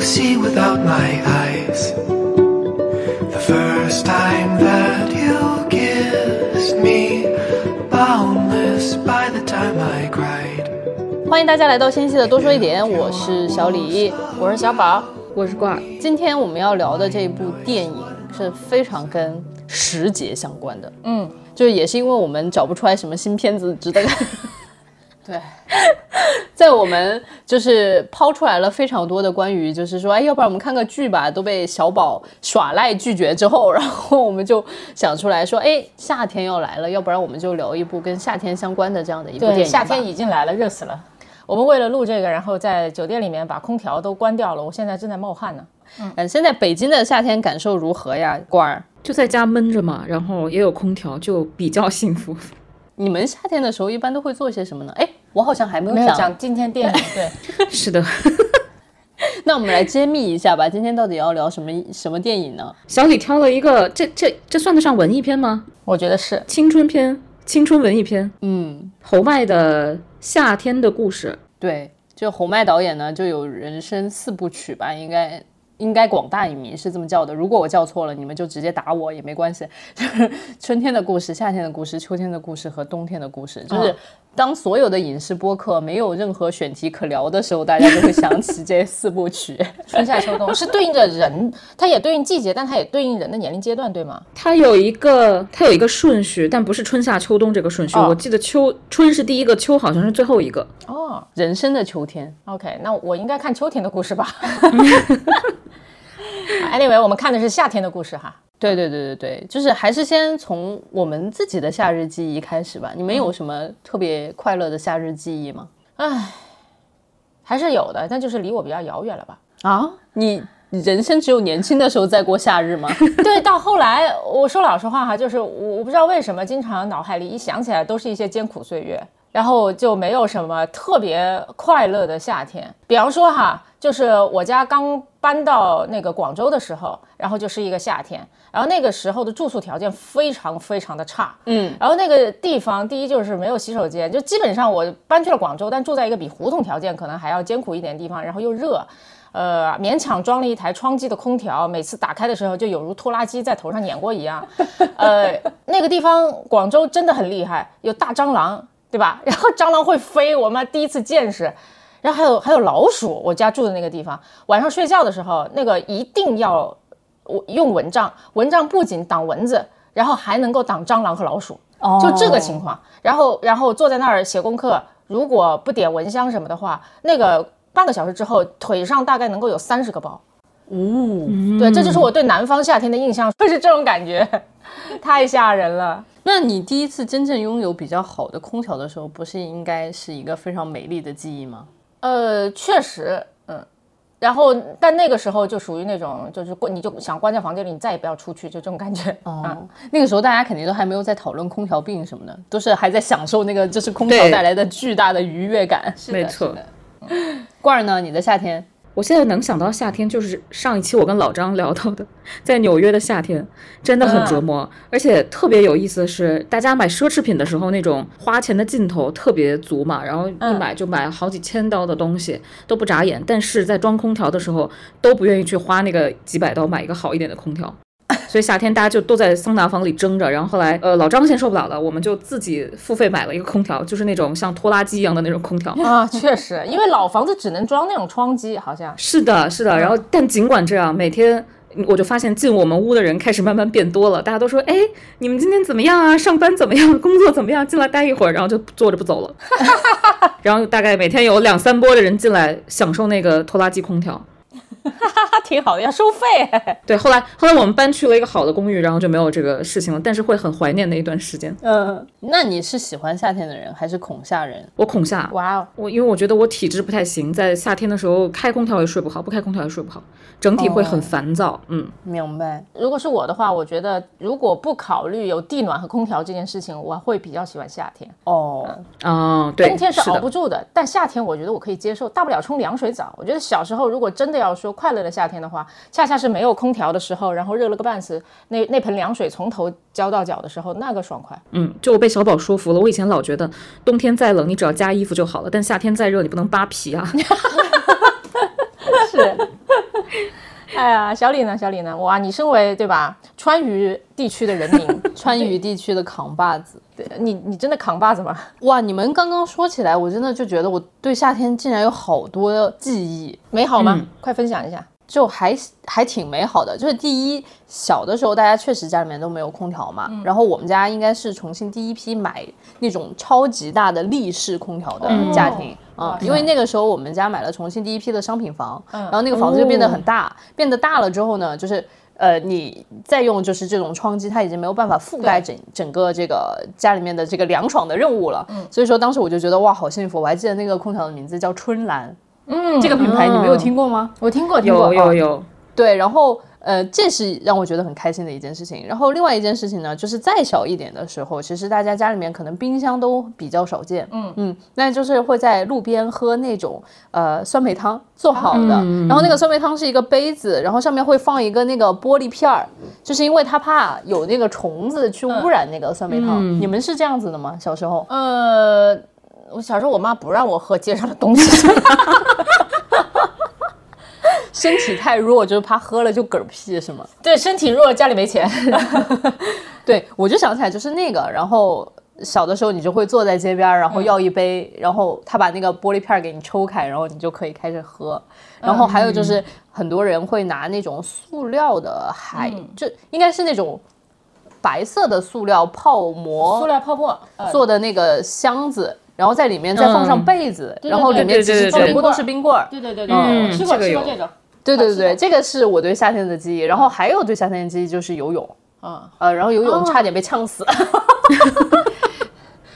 see without my eyes. The first time that you kissed me, boundless by the time I cried. 欢迎大家来到新一期的多说一点，我是小李，我是小宝，我是罐儿。今天我们要聊的这部电影是非常跟时节相关的，嗯，就是也是因为我们找不出来什么新片子值得看。对，在我们就是抛出来了非常多的关于就是说，哎，要不然我们看个剧吧，都被小宝耍赖拒绝之后，然后我们就想出来说，哎，夏天要来了，要不然我们就聊一部跟夏天相关的这样的一部电对，影吧。夏天已经来了，热死了。我们为了录这个，然后在酒店里面把空调都关掉了，我现在正在冒汗呢。嗯，现在北京的夏天感受如何呀，官儿？就在家闷着嘛，然后也有空调，就比较幸福。你们夏天的时候一般都会做些什么呢？哎，我好像还没有讲。没有讲今天电影，对，是的，那我们来揭秘一下吧，今天到底要聊什么什么电影呢？小李挑了一个，这这这算得上文艺片吗？我觉得是。青春片，青春文艺片。嗯，侯麦的《夏天的故事》，对，就侯麦导演呢，就有人生四部曲吧，应该应该广大影迷是这么叫的。如果我叫错了，你们就直接打我也没关系。就是春天的故事、夏天的故事、秋天的故事和冬天的故事。就是当所有的影视播客没有任何选题可聊的时候，大家就会想起这四部曲。春夏秋冬是对应着人，它也对应季节，但它也对应人的年龄阶段，对吗？它有一个它有一个顺序，但不是春夏秋冬这个顺序。哦我记得秋春是第一个，秋好像是最后一个。哦人生的秋天，，OK，那我应该看秋天的故事吧？Anyway，我们看的是夏天的故事哈。对对对对对，就是还是先从我们自己的夏日记忆开始吧。你们有什么特别快乐的夏日记忆吗？唉还是有的，但就是离我比较遥远了吧。啊，你人生只有年轻的时候在过夏日吗？对，到后来，我说老实话哈，就是我我不知道为什么，经常脑海里一想起来都是一些艰苦岁月，然后就没有什么特别快乐的夏天。比方说哈，就是我家刚搬到那个广州的时候，然后就是一个夏天，然后那个时候的住宿条件非常非常的差，嗯，然后那个地方，第一就是没有洗手间，就基本上我搬去了广州，但住在一个比胡同条件可能还要艰苦一点的地方，然后又热，呃，勉强装了一台窗机的空调，每次打开的时候就有如拖拉机在头上碾过一样。呃，那个地方广州真的很厉害，有大蟑螂，对吧？然后蟑螂会飞，我妈第一次见识。然后还有还有老鼠，我家住的那个地方，晚上睡觉的时候，那个一定要我用蚊帐，蚊帐不仅挡蚊子，然后还能够挡蟑螂和老鼠。就这个情况。然后，然后坐在那儿写功课，如果不点蚊香什么的话，那个半个小时之后，腿上大概能够有三十个包。哦，对，这就是我对南方夏天的印象，就是这种感觉，太吓人了。那你第一次真正拥有比较好的空调的时候，不是应该是一个非常美丽的记忆吗？呃，确实，嗯。然后，但那个时候就属于那种，就是关，你就想关在房间里，你再也不要出去，就这种感觉。哦，那个时候大家肯定都还没有在讨论空调病什么的，都是还在享受那个就是空调带来的巨大的愉悦感。是没错。罐儿呢？你的夏天？我现在能想到夏天，就是上一期我跟老张聊到的，在纽约的夏天真的很折磨，而且特别有意思的是，大家买奢侈品的时候那种花钱的劲头特别足嘛，然后一买就买好几千刀的东西都不眨眼，但是在装空调的时候都不愿意去花那个几百刀买一个好一点的空调。所以夏天大家就都在桑拿房里蒸着，然后后来呃老张先受不了了，我们就自己付费买了一个空调，就是那种像拖拉机一样的那种空调。啊，确实，因为老房子只能装那种窗机，好像。是的，是的。然后，但尽管这样，每天我就发现进我们屋的人开始慢慢变多了。大家都说：“哎，你们今天怎么样啊？上班怎么样？工作怎么样？进来待一会儿，然后就坐着不走了。”然后大概每天有两三波的人进来享受那个拖拉机空调。挺好的，要收费。对，后来后来我们搬去了一个好的公寓，然后就没有这个事情了。但是会很怀念那一段时间。嗯，那你是喜欢夏天的人还是恐夏人？我恐夏，哇哦，我因为我觉得我体质不太行，在夏天的时候开空调也睡不好，不开空调也睡不好，整体会很烦躁。嗯，明白。如果是我的话，我觉得如果不考虑有地暖和空调这件事情，我会比较喜欢夏天。哦，哦，对，冬天是熬不住的，但夏天我觉得我可以接受，大不了冲凉水澡。我觉得小时候如果真的要说快乐的夏天的话，恰恰是没有空调的时候，然后热了个半死，那那盆凉水从头浇到脚的时候，那个爽快。嗯，就我被小宝说服了。我以前老觉得冬天再冷，你只要加衣服就好了，但夏天再热，你不能扒皮啊。是。哎呀，小李呢？小李呢？哇，你身为对吧，川渝地区的人民，川渝地区的扛把子。对你你真的扛把子吗？哇，你们刚刚说起来，我真的就觉得我对夏天竟然有好多记忆，美好吗？嗯快分享一下。就还还挺美好的。就是第一，小的时候大家确实家里面都没有空调嘛，然后我们家应该是重庆第一批买那种超级大的立式空调的家庭。啊、因为那个时候我们家买了重庆第一批的商品房，然后那个房子就变得很大，变得大了之后呢，就是呃，你再用就是这种窗机，它已经没有办法覆盖整整个这个家里面的这个凉爽的任务了。所以说当时我就觉得哇，好幸福！我还记得那个空调的名字叫春兰，嗯，这个品牌你没有听过吗？我听过，听过。有有有，对，然后呃，这是让我觉得很开心的一件事情。然后另外一件事情呢，就是再小一点的时候，其实大家家里面可能冰箱都比较少见，嗯嗯，那就是会在路边喝那种呃酸梅汤做好的，然后那个酸梅汤是一个杯子，然后上面会放一个那个玻璃片儿，就是因为他怕有那个虫子去污染那个酸梅汤。你们是这样子的吗？小时候？呃，我小时候我妈不让我喝街上的东西，身体太弱，就是怕喝了就嗝屁是吗？对，身体弱，家里没钱。对，我就想起来就是那个，然后小的时候你就会坐在街边，然后要一杯，然后他把那个玻璃片给你抽开，然后你就可以开始喝。然后还有就是很多人会拿那种塑料的海，就应该是那种白色的塑料泡塑料泡沫，呃做的那个箱子，然后在里面再放上嗯被子，对然后里面其实全部都是冰棍儿。对对对对，嗯我吃过这个有吃过这种，对对对这个是我对夏天的记忆。然后还有对夏天的记忆就是游泳，嗯，呃，然后游泳差点被呛死。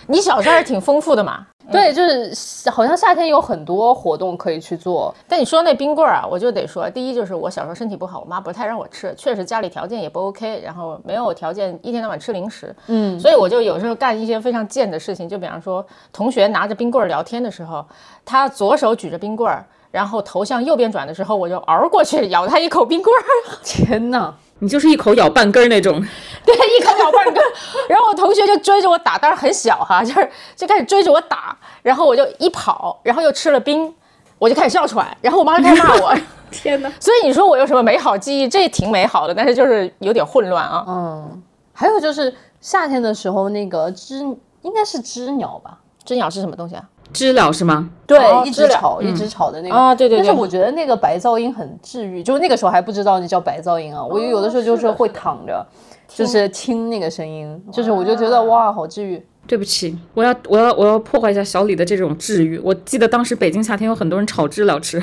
你小时候还是挺丰富的嘛。对，就是好像夏天有很多活动可以去做。但你说那冰棍儿啊，我就得说，第一就是我小时候身体不好，我妈不太让我吃，确实家里条件也不 OK，然后没有条件一天到晚吃零食，嗯，所以我就有时候干一些非常贱的事情，就比方说同学拿着冰棍儿聊天的时候，他左手举着冰棍儿，然后头向右边转的时候，我就嗷过去咬他一口冰棍儿，天哪！你就是一口咬半根儿那种。对，一口咬半根儿，然后我同学就追着我打，当然很小哈，就是就开始追着我打，然后我就一跑，然后又吃了冰，我就开始哮喘，然后我妈就开始骂我。天哪！所以你说我有什么美好记忆？这也挺美好的，但是就是有点混乱啊。嗯，还有就是夏天的时候，那个知应该是知鸟吧？知鸟是什么东西啊？知了是吗？对哦一知了直吵，一直吵的那个啊对对对但是我觉得那个白噪音很治愈，就那个时候还不知道那叫白噪音啊。我有的时候就是会躺着，就是听那个声音，就是我就觉得哇，好治愈。对不起，我要我要我要破坏一下小李的这种治愈。我记得当时北京夏天有很多人炒知了吃，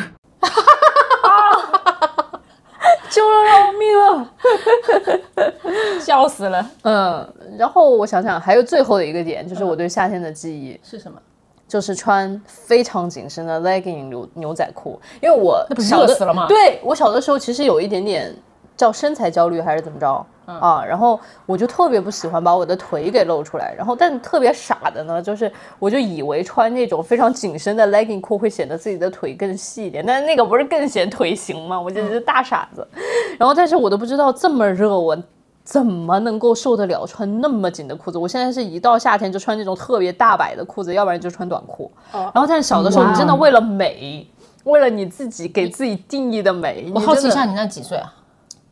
救了老命了。笑死了！嗯，然后我想想，还有最后的一个点，就是我对夏天的记忆，是什么？就是穿非常紧身的 legging 牛牛仔裤，因为我小的热死了吗对我小的时候其实有一点点叫身材焦虑还是怎么着、嗯啊，然后我就特别不喜欢把我的腿给露出来，然后但特别傻的呢，就是我就以为穿那种非常紧身的 legging 裤会显得自己的腿更细一点，但是那个不是更显腿型吗？我简直是大傻子。然后但是我都不知道这么热我。怎么能够受得了穿那么紧的裤子？我现在是一到夏天就穿那种特别大摆的裤子，要不然就穿短裤。然后，但是小的时候，你真的为了美，为了你自己给自己定义的美，我好奇一下，你那几岁啊？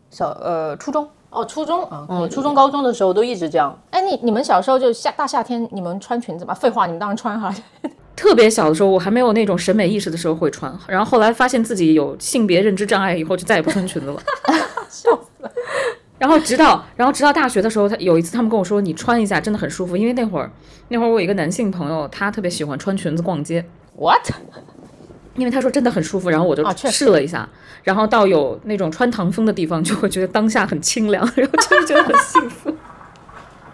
小呃初中，哦，初中啊，嗯，初中高中的时候都一直这样。哎，你你们小时候就夏大夏天，你们穿裙子吗？废话，你们当然穿哈。特别小的时候，我还没有那种审美意识的时候会穿，然后后来发现自己有性别认知障碍以后，就再也不穿裙子了。笑死了！然后直到，然后直到大学的时候，他有一次他们跟我说，你穿一下真的很舒服，因为那会儿那会儿我有一个男性朋友，他特别喜欢穿裙子逛街，What？因为他说真的很舒服，然后我就试了一下，然后到有那种穿堂风的地方，就会觉得当下很清凉，然后就是觉得很幸福。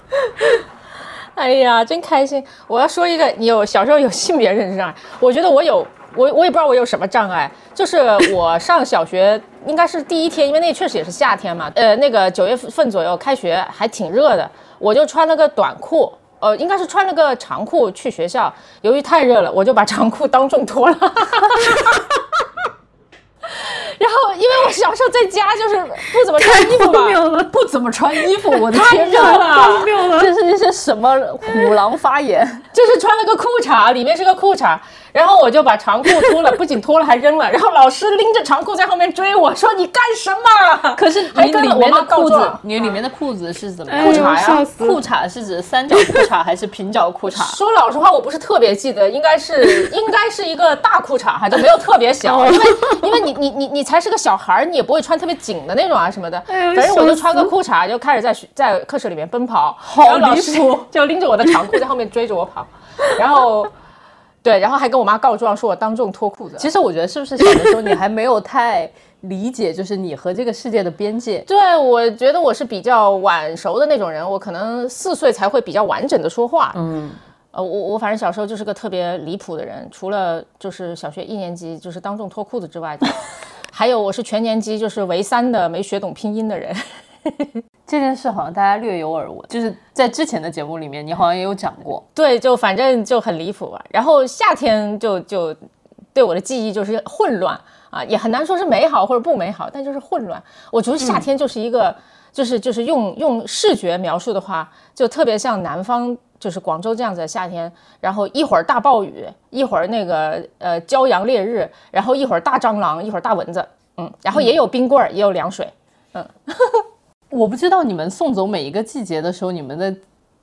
哎呀，真开心！我要说一个，你有小时候有性别认知障碍，我觉得我有，我我也不知道我有什么障碍，就是我上小学应该是第一天，因为那确实也是夏天嘛，呃，那个九月份左右开学还挺热的，我就穿了个短裤。呃，应该是穿了个长裤去学校，由于太热了，我就把长裤当众脱了。然后，因为我小时候在家就是不怎么穿衣服嘛，不怎么穿衣服，我的太天热了，这是一些什么虎狼发言？就是穿了个裤衩，里面是个裤衩，然后我就把长裤脱了，不仅脱了还扔了，然后老师拎着长裤在后面追我说你干什么？可是还你里面跟了我妈的裤子告状，你里面的裤子是怎么？裤衩呀？裤衩是指三角裤衩还是平角裤衩？说老实话，我不是特别记得，应该是 应该是一个大裤衩哈，就没有特别小，哦。因为因为你你你你才是个小孩儿，你也不会穿特别紧的那种啊什么的。反正我就穿个裤衩就开始在学在课室里面奔跑，好然后老师离谱。就拎着我的长裤在后面追着我跑，然后对，然后还跟我妈告状说我当众脱裤子。其实我觉得是不是小的时候你还没有太理解，就是你和这个世界的边界？对，我觉得我是比较晚熟的那种人，我可能四岁才会比较完整的说话。嗯，呃，我我反正小时候就是个特别离谱的人，除了就是小学一年级就是当众脱裤子之外，还有我是全年级就是唯三的没学懂拼音的人。这件事好像大家略有耳闻，就是在之前的节目里面，你好像也有讲过。对，就反正就很离谱吧。然后夏天就就对我的记忆就是混乱啊，也很难说是美好或者不美好，但就是混乱。我觉得夏天就是一个，就是就是用用视觉描述的话，就特别像南方。就是广州这样子的夏天，然后一会儿大暴雨，一会儿那个呃骄阳烈日，然后一会儿大蟑螂，一会儿大蚊子，嗯，然后也有冰棍儿，也有凉水，我不知道你们送走每一个季节的时候，你们的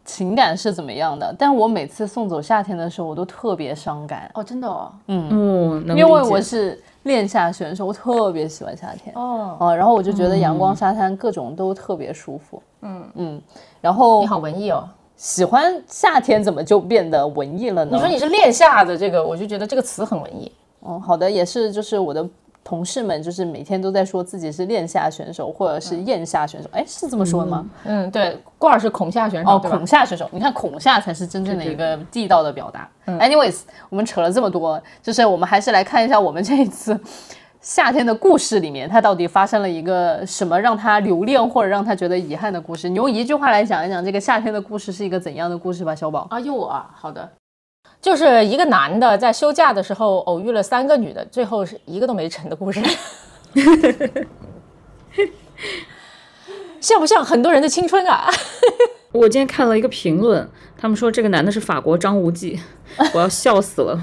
情感是怎么样的，但我每次送走夏天的时候，我都特别伤感，哦，真的哦，嗯嗯因为我是恋夏选手，我特别喜欢夏天。哦，哦，然后我就觉得阳光、沙滩各种都特别舒服。嗯嗯，然后你好文艺哦。喜欢夏天怎么就变得文艺了呢？你说你是恋夏的这个，我就觉得这个词很文艺。哦，好的，也是，就是我的同事们，就是每天都在说自己是练下选手或者是艳夏选手，哎，是这么说的吗？嗯，对，罐儿是孔夏选手，哦，孔夏选手，你看孔夏才是真正的一个地道的表达。Anyways，我们扯了这么多，就是我们还是来看一下我们这一次夏天的故事里面，它到底发生了一个什么让他留恋或者让他觉得遗憾的故事。你用一句话来讲一讲这个夏天的故事是一个怎样的故事吧，小宝。啊，又我啊，好的，就是一个男的在休假的时候偶遇了三个女的，最后是一个都没成的故事。像不像很多人的青春啊？我今天看了一个评论，他们说这个男的是法国张无忌，我要笑死了。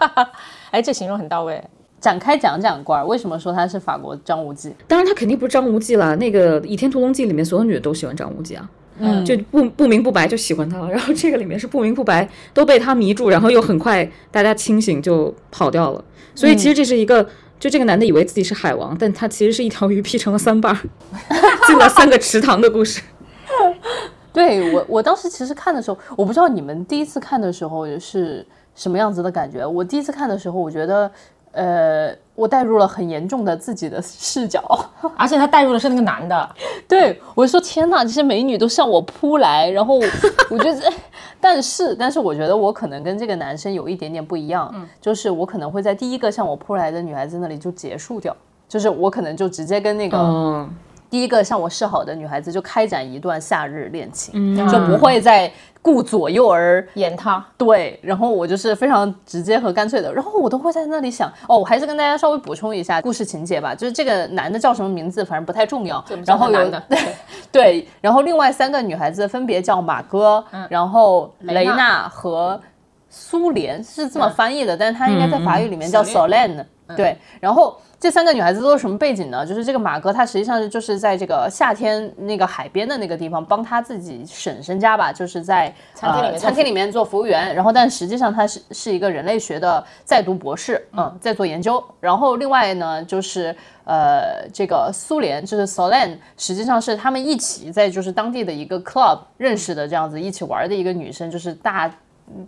哎，这形容很到位。展开讲讲官儿，为什么说他是法国张无忌？当然，他肯定不是张无忌啦。那个《倚天屠龙记》里面所有女的都喜欢张无忌啊，嗯，就不不明不白就喜欢他了。然后这个里面是不明不白都被他迷住，然后又很快大家清醒就跑掉了。所以其实这是一个，就这个男的以为自己是海王，但他其实是一条鱼劈成了三瓣儿，进了三个池塘的故事。对我，我当时其实看的时候，我不知道你们第一次看的时候是什么样子的感觉。我第一次看的时候，我觉得，呃，我带入了很严重的自己的视角。而且他带入的是那个男的，对我就说：“天呐，这些美女都向我扑来。”然后 我觉得，但是，但是我觉得我可能跟这个男生有一点点不一样，就是我可能会在第一个向我扑来的女孩子那里就结束掉，就是我可能就直接跟那个。哦，第一个向我示好的女孩子就开展一段夏日恋情，嗯就不会再顾左右而言他。对。然后我就是非常直接和干脆的，然后我都会在那里想，哦，我还是跟大家稍微补充一下故事情节吧，就是这个男的叫什么名字，反正不太重要。然后有男的，对 对，然后另外三个女孩子分别叫马哥，然后雷娜娜和苏联是这么翻译的，但是她应该在法语里面叫嗯 Solène。对，然后这三个女孩子都是什么背景呢？就是这个马哥，他实际上是就是在这个夏天那个海边的那个地方帮他自己婶婶家吧，就是在餐厅里面呃餐厅里面做服务员。然后，但实际上他是是一个人类学的在读博士，嗯，在做研究。然后另外呢，就是呃，这个苏联就是 Solan，实际上是他们一起在就是当地的一个 club 认识的，这样子一起玩的一个女生，就是大。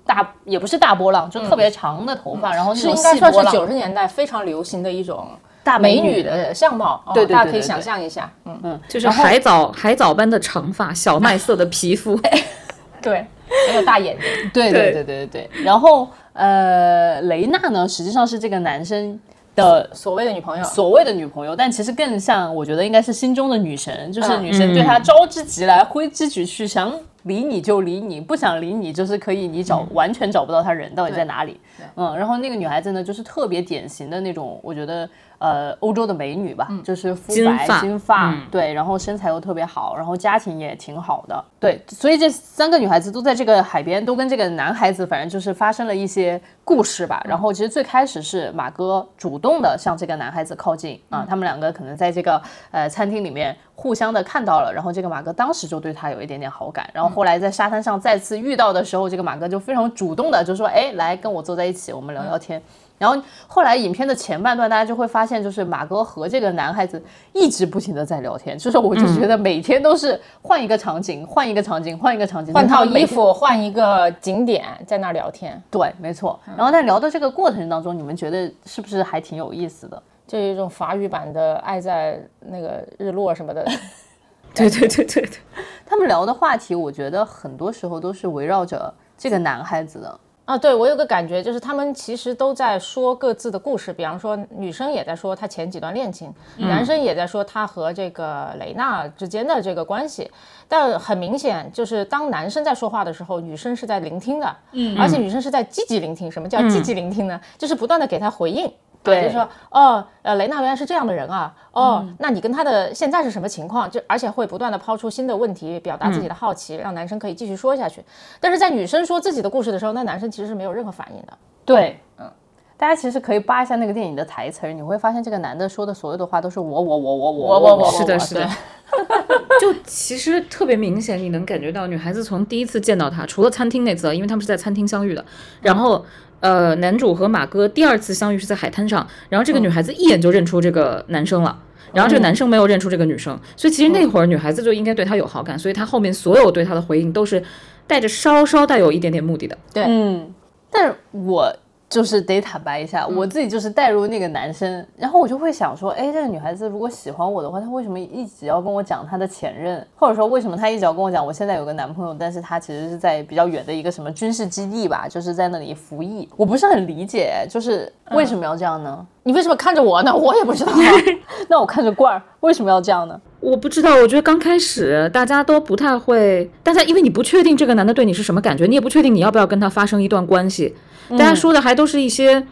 大也不是大波浪，就特别长的头发，然后那种是应该算是细波浪九十年代非常流行的一种大美女女的相貌，哦对对对大家可以想象一下，嗯。嗯，就是海藻海藻般的长发，小麦色的皮肤。对，还有大眼睛，对对对。对对对。然后呃，雷娜呢，实际上是这个男生的所谓的女朋友，所谓的女朋友，但其实更像，我觉得应该是心中的女神，就是嗯。女神对他招之即来，挥之即去，想理你就理你，不想理你就是可以你找、完全找不到他人到底在哪里。嗯，然后那个女孩子呢，就是特别典型的那种，我觉得呃欧洲的美女吧，就是肤白金发对，然后身材又特别好，然后家庭也挺好的，对，所以这三个女孩子都在这个海边，都跟这个男孩子反正就是发生了一些故事吧。然后其实最开始是马哥主动的向这个男孩子靠近啊，他们两个可能在这个呃餐厅里面互相的看到了，然后这个马哥当时就对他有一点点好感，然后后来在沙滩上再次遇到的时候，这个马哥就非常主动的就说，哎，来跟我坐在一起，我们聊聊天。然后后来影片的前半段，大家就会发现，就是马哥和这个男孩子一直不停的在聊天，就是我就觉得每天都是换一个场景，换一个场景，换一个场景，换套。衣服，换一个景点，在那儿聊天，对，没错。然后在聊的这个过程当中，你们觉得是不是还挺有意思的？就有一种法语版的《爱在那个日落》什么的。对对对对对，他们聊的话题，我觉得很多时候都是围绕着这个男孩子的。啊，对我有个感觉，就是他们其实都在说各自的故事。比方说，女生也在说她前几段恋情，男生也在说他和这个雷娜之间的这个关系。但很明显，就是当男生在说话的时候，女生是在聆听的，嗯，而且女生是在积极聆听。什么叫积极聆听呢？就是不断的给他回应。对就是说，哦，呃，雷娜原来是这样的人啊，哦，那你跟他的现在是什么情况？就而且会不断的抛出新的问题，表达自己的好奇，让男生可以继续说下去。但是在女生说自己的故事的时候，那男生其实是没有任何反应的。对，嗯，大家其实可以扒一下那个电影的台词儿，你会发现这个男的说的所有的话都是我我我我我我我是的，是的。就其实特别明显，你能感觉到女孩子从第一次见到他，除了餐厅那次，因为他们是在餐厅相遇的，然后呃，男主和马哥第二次相遇是在海滩上，然后这个女孩子一眼就认出这个男生了。然后这个男生没有认出这个女生，所以其实那会儿女孩子就应该对他有好感，所以他后面所有对他的回应都是带着稍稍带有一点点目的的。对嗯，但是我就是得坦白一下，我自己就是带入那个男生，然后我就会想说，哎，这个女孩子如果喜欢我的话，她为什么一直要跟我讲她的前任，或者说为什么她一直要跟我讲我现在有个男朋友，但是她其实是在比较远的一个什么军事基地吧，就是在那里服役，我不是很理解，就是为什么要这样呢？你为什么看着我呢？我也不知道。那我看着罐儿为什么要这样呢？我不知道，我觉得刚开始大家都不太会，大家因为你不确定这个男的对你是什么感觉，你也不确定你要不要跟他发生一段关系，大家说的还都是一些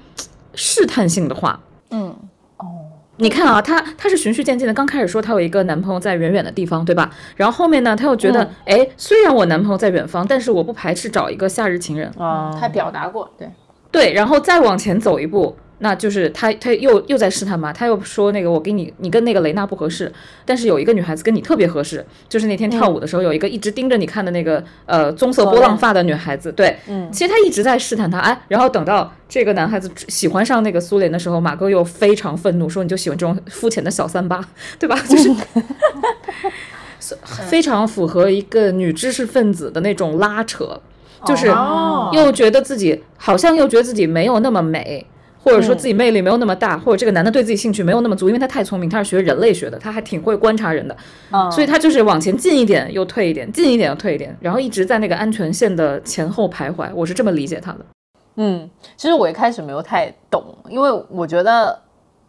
试探性的话。嗯，哦你看啊，他他是循序渐进的，刚开始说他有一个男朋友在远远的地方，对吧？然后后面呢，他又觉得，哎、虽然我男朋友在远方，但是我不排斥找一个夏日情人。啊、他表达过，对，对，然后再往前走一步，那就是他他又又在试探嘛，他又说那个我给你你跟那个雷娜不合适，但是有一个女孩子跟你特别合适，就是那天跳舞的时候有一个一直盯着你看的那个呃棕色波浪发的女孩子，对，嗯，其实他一直在试探他，哎，然后等到这个男孩子喜欢上那个苏联的时候，马哥又非常愤怒，说你就喜欢这种肤浅的小三八，对吧？就是。非常符合一个女知识分子的那种拉扯，就是哦又觉得自己好像又觉得自己没有那么美，或者说自己魅力没有那么大，或者这个男的对自己兴趣没有那么足，因为他太聪明，他是学人类学的，他还挺会观察人的，嗯。所以他就是往前进一点又退一点，进一点又退一点，然后一直在那个安全线的前后徘徊，我是这么理解他的。嗯，其实我一开始没有太懂，因为我觉得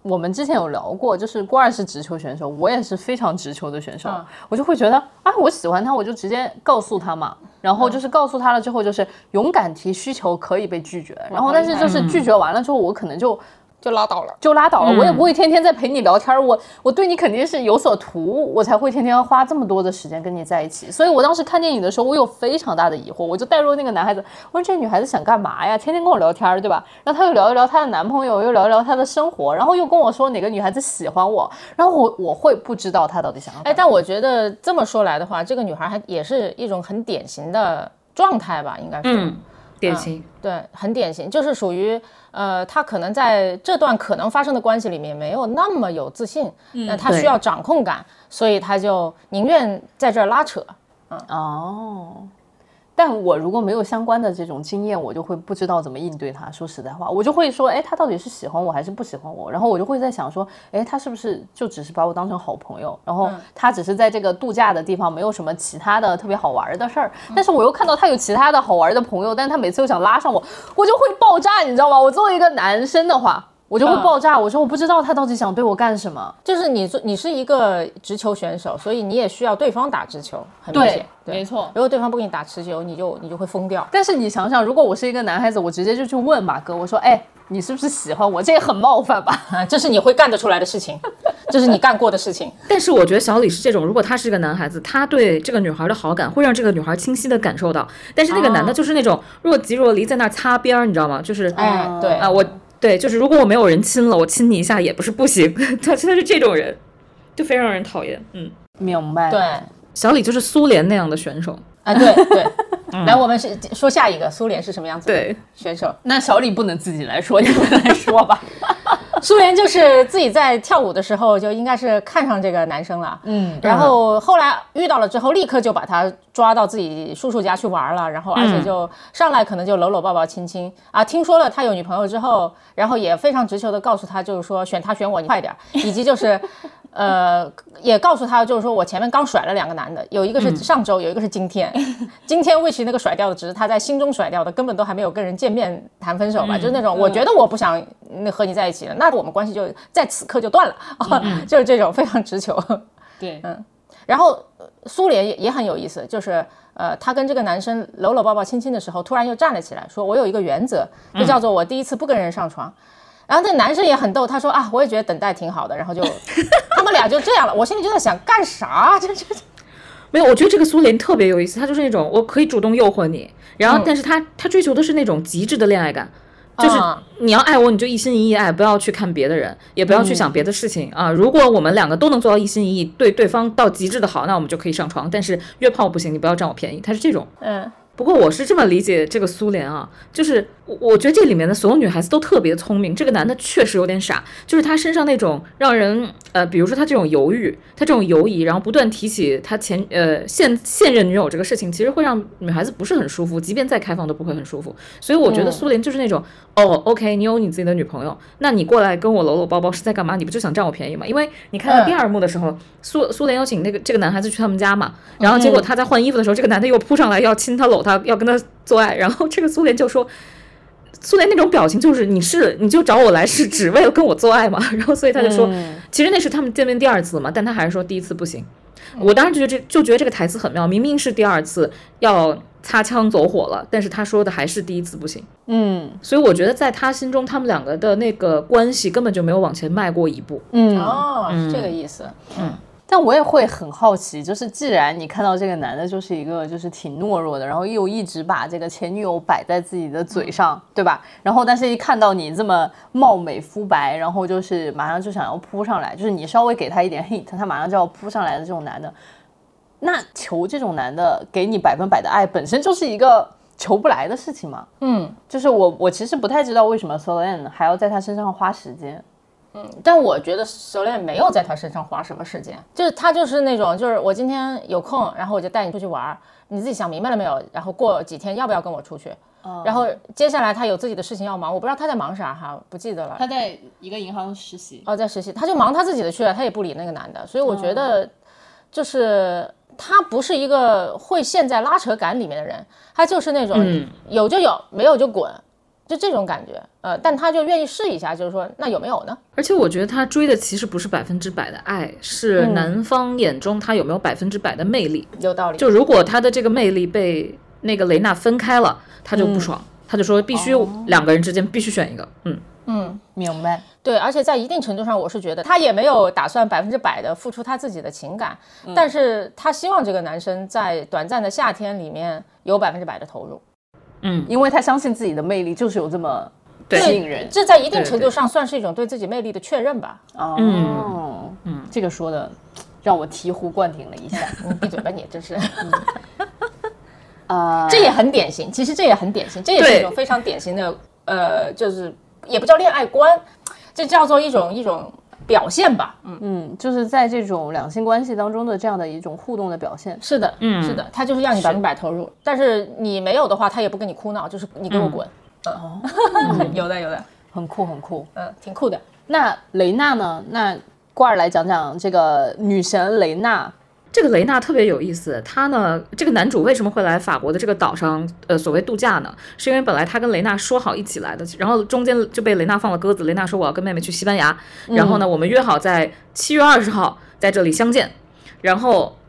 我们之前有聊过，就是郭二是直球选手，我也是非常直球的选手，嗯。我就会觉得啊，我喜欢他，我就直接告诉他嘛，然后就是告诉他了之后，就是勇敢提需求可以被拒绝，然后但是就是拒绝完了之后，我可能就。就拉倒了。就拉倒了，我也不会天天在陪你聊天儿，我我对你肯定是有所图，我才会天天花这么多的时间跟你在一起。所以我当时看电影的时候，我有非常大的疑惑，我就带入那个男孩子，我说这女孩子想干嘛呀？天天跟我聊天儿，对吧？然后她又聊一聊她的男朋友，又聊一聊她的生活，然后又跟我说哪个女孩子喜欢我，然后我我会不知道她到底想要但我觉得这么说来的话，这个女孩还也是一种很典型的状态吧，应该是。嗯，典型。对，很典型，就是属于呃，他可能在这段可能发生的关系里面没有那么有自信，那她对需要掌控感，所以他就宁愿在这儿拉扯。嗯哦。但我如果没有相关的这种经验，我就会不知道怎么应对他。说实在话，我就会说，哎，他到底是喜欢我还是不喜欢我？然后我就会在想说，哎，他是不是就只是把我当成好朋友？然后他只是在这个度假的地方没有什么其他的特别好玩的事儿，但是我又看到他有其他的好玩的朋友，但是他每次又想拉上我，我就会爆炸，你知道吗？我作为一个男生的话。我就会爆炸。我说我不知道他到底想对我干什么。就是你做你是一个直球选手，所以你也需要对方打直球，很明显。没错。如果对方不给你打持球，你就你就会疯掉。但是你想想，如果我是一个男孩子，我直接就去问马哥，我说，哎，你是不是喜欢我？这也很冒犯吧？啊，这是你会干得出来的事情，这是你干过的事情。但是我觉得小李是这种，如果他是一个男孩子，他对这个女孩的好感会让这个女孩清晰的感受到。但是那个男的就是那种若即若离，在那儿擦边儿，你知道吗？就是哎，对啊，我。对，就是如果我没有人亲了，我亲你一下也不是不行。他现在是这种人，就非常让人讨厌。嗯，明白。对，小李就是苏联那样的选手。啊，对对。来，我们是说下一个苏联是什么样子的选手？那小李不能自己来说，你们来说吧。苏联就是自己在跳舞的时候就应该是看上这个男生了，嗯，然后后来遇到了之后，立刻就把他抓到自己叔叔家去玩了，然后而且就上来可能就搂搂抱抱亲亲啊。听说了他有女朋友之后，然后也非常直球的告诉他，就是说选他选我你快点，以及就是。呃，也告诉他，就是说我前面刚甩了两个男的，有一个是上周，有一个是今天。今天魏奇那个甩掉的，只是他在心中甩掉的，根本都还没有跟人见面谈分手吧，就是那种我觉得我不想那和你在一起了，那我们关系就在此刻就断了，啊 就是这种非常直球。对，嗯。然后苏联也也很有意思，就是呃，他跟这个男生搂搂抱抱亲亲的时候，突然又站了起来，说我有一个原则，就叫做我第一次不跟人上床。然后那男生也很逗，他说啊，我也觉得等待挺好的，然后就 他们俩就这样了。我心里就在想，干啥？这这这 没有，我觉得这个苏联特别有意思，他就是那种我可以主动诱惑你，然后但是他他追求的是那种极致的恋爱感，就是你要爱我，你就一心一意爱，不要去看别的人，也不要去想别的事情啊。如果我们两个都能做到一心一意，对对方到极致的好，那我们就可以上床。但是约炮不行，你不要占我便宜。他是这种，嗯。不过我是这么理解这个苏联啊，就是我我觉得这里面的所有女孩子都特别聪明，这个男的确实有点傻，就是他身上那种让人呃，比如说他这种犹豫，他这种犹疑，然后不断提起他前呃现现任女友这个事情，其实会让女孩子不是很舒服，即便再开放都不会很舒服。所以我觉得苏联就是那种哦，OK，你有你自己的女朋友，那你过来跟我搂搂抱抱是在干嘛？你不就想占我便宜吗？因为你看到第二幕的时候，苏苏联邀请那个这个男孩子去他们家嘛，然后结果他在换衣服的时候，这个男的又扑上来要亲他搂。他要跟他做爱，然后这个苏联就说，苏联那种表情就是你是你就找我来是只为了跟我做爱嘛？然后所以他就说，其实那是他们见面第二次嘛，但他还是说第一次不行。我当时就觉得这就觉得这个台词很妙，明明是第二次要擦枪走火了，但是他说的还是第一次不行。嗯，所以我觉得在他心中，他们两个的那个关系根本就没有往前迈过一步。嗯，哦，是这个意思。嗯。但我也会很好奇，就是既然你看到这个男的，就是一个就是挺懦弱的，然后又一直把这个前女友摆在自己的嘴上，对吧？然后但是一看到你这么貌美肤白，然后就是马上就想要扑上来，就是你稍微给他一点 hint，他马上就要扑上来的这种男的，那求这种男的给你百分百的爱，本身就是一个求不来的事情嘛。嗯，就是我我其实不太知道为什么 Solan 还要在他身上花时间。嗯，但我觉得熟练没有在他身上花什么时间，就是他就是那种，就是我今天有空，然后我就带你出去玩，你自己想明白了没有？然后过几天要不要跟我出去？然后接下来他有自己的事情要忙，我不知道他在忙啥哈，不记得了。他在一个银行实习，哦，在实习，他就忙他自己的去了，他也不理那个男的。所以我觉得，就是他不是一个会陷在拉扯感里面的人，他就是那种有就有，没有就滚。就这种感觉，呃，但他就愿意试一下，就是说，那有没有呢？而且我觉得他追的其实不是百分之百的爱，是男方眼中他有没有百分之百的魅力。有道理。就如果他的这个魅力被那个雷娜分开了，他就不爽，他就说必须两个人之间必须选一个。嗯嗯，明白。对，而且在一定程度上，我是觉得他也没有打算百分之百的付出他自己的情感，但是他希望这个男生在短暂的夏天里面有百分之百的投入。嗯，因为他相信自己的魅力就是有这么吸引人，这在一定程度上算是一种对自己魅力的确认吧。哦，嗯，这个说的让我醍醐灌顶了一下。你闭嘴吧，你真是。啊，这也很典型，其实这也很典型，这也是一种非常典型的，呃，就是也不叫恋爱观，这叫做一种一种。表现吧，嗯嗯，就是在这种两性关系当中的这样的一种互动的表现。是的，嗯，是的，他就是让你百分百投入，但是你没有的话，他也不跟你哭闹，就是你给我滚。哦，有的有的，很酷很酷，嗯，挺酷的。那雷娜呢？那挂儿来讲讲这个女神雷娜。这个雷娜特别有意思，他呢，这个男主为什么会来法国的这个岛上，呃，所谓度假呢？是因为本来他跟雷娜说好一起来的，然后中间就被雷娜放了鸽子。雷娜说我要跟妹妹去西班牙，然后呢，我们约好在七月二十号在这里相见。然后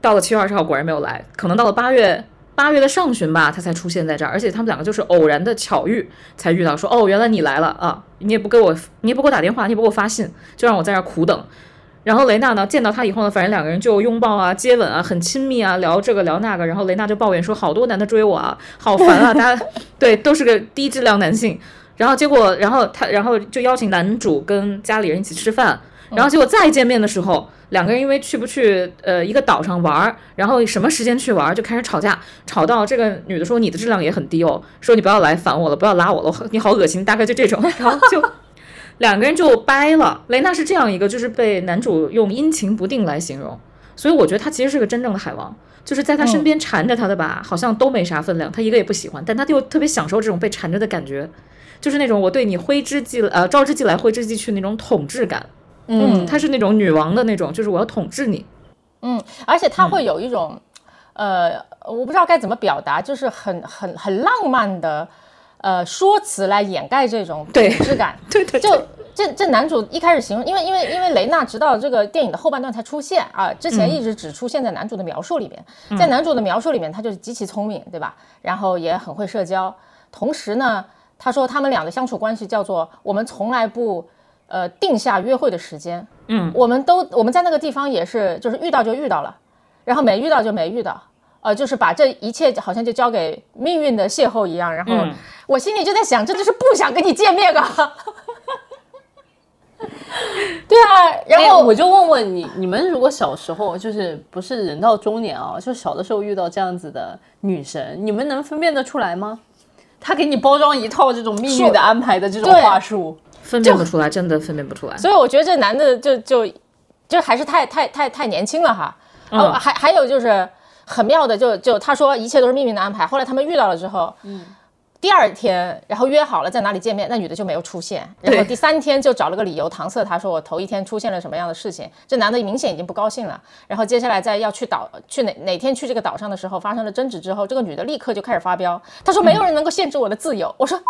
到了七月二十号，果然没有来，可能到了八月八月的上旬吧，他才出现在这儿。而且他们两个就是偶然的巧遇才遇到，说哦，原来你来了啊！你也不给我，你也不给我打电话，你也不给我发信，就让我在这儿苦等。然后雷娜呢，见到他以后呢，反正两个人就拥抱啊、接吻啊，很亲密啊，聊这个聊那个。然后雷娜就抱怨说，好多男的追我啊，好烦啊！大家 对都是个低质量男性。然后结果，然后他，然后就邀请男主跟家里人一起吃饭。然后结果再见面的时候，两个人因为去不去呃一个岛上玩儿，然后什么时间去玩儿，就开始吵架，吵到这个女的说你的质量也很低哦，说你不要来烦我了，不要拉我了，你好恶心，大概就这种，然后就。两个人就掰了。雷娜是这样一个，就是被男主用阴晴不定来形容，所以我觉得他其实是个真正的海王，就是在他身边缠着他的吧，好像都没啥分量，他一个也不喜欢，但他就特别享受这种被缠着的感觉，就是那种我对你挥之即呃招之即来挥之即去那种统治感。嗯，他是那种女王的那种，就是我要统治你。嗯，而且他会有一种，呃，我不知道该怎么表达，就是很很很浪漫的。呃，说辞来掩盖这种统治感，对对，就这这男主一开始形容，因为因为因为雷娜直到这个电影的后半段才出现啊，之前一直只出现在男主的描述里面，在男主的描述里面，他就是极其聪明，对吧？然后也很会社交，同时呢，他说他们俩的相处关系叫做我们从来不呃定下约会的时间，嗯，我们都我们在那个地方也是就是遇到就遇到了，然后没遇到就没遇到。呃，就是把这一切好像就交给命运的邂逅一样，然后我心里就在想，这就是不想跟你见面啊。对啊，然后我就问问你，你们如果小时候就是不是人到中年啊，就小的时候遇到这样子的女神，你们能分辨得出来吗？他给你包装一套这种命运的安排的这种话术，分辨不出来，真的分辨不出来。所以我觉得这男的就就就还是太太太太年轻了哈。哦，还还有就是。很妙的，就就他说一切都是命运的安排。后来他们遇到了之后，嗯，第二天然后约好了在哪里见面，那女的就没有出现。然后第三天就找了个理由搪塞他说我头一天出现了什么样的事情。这男的明显已经不高兴了。然后接下来在要去岛去哪哪天去这个岛上的时候发生了争执之后，这个女的立刻就开始发飙。她说没有人能够限制我的自由。我说。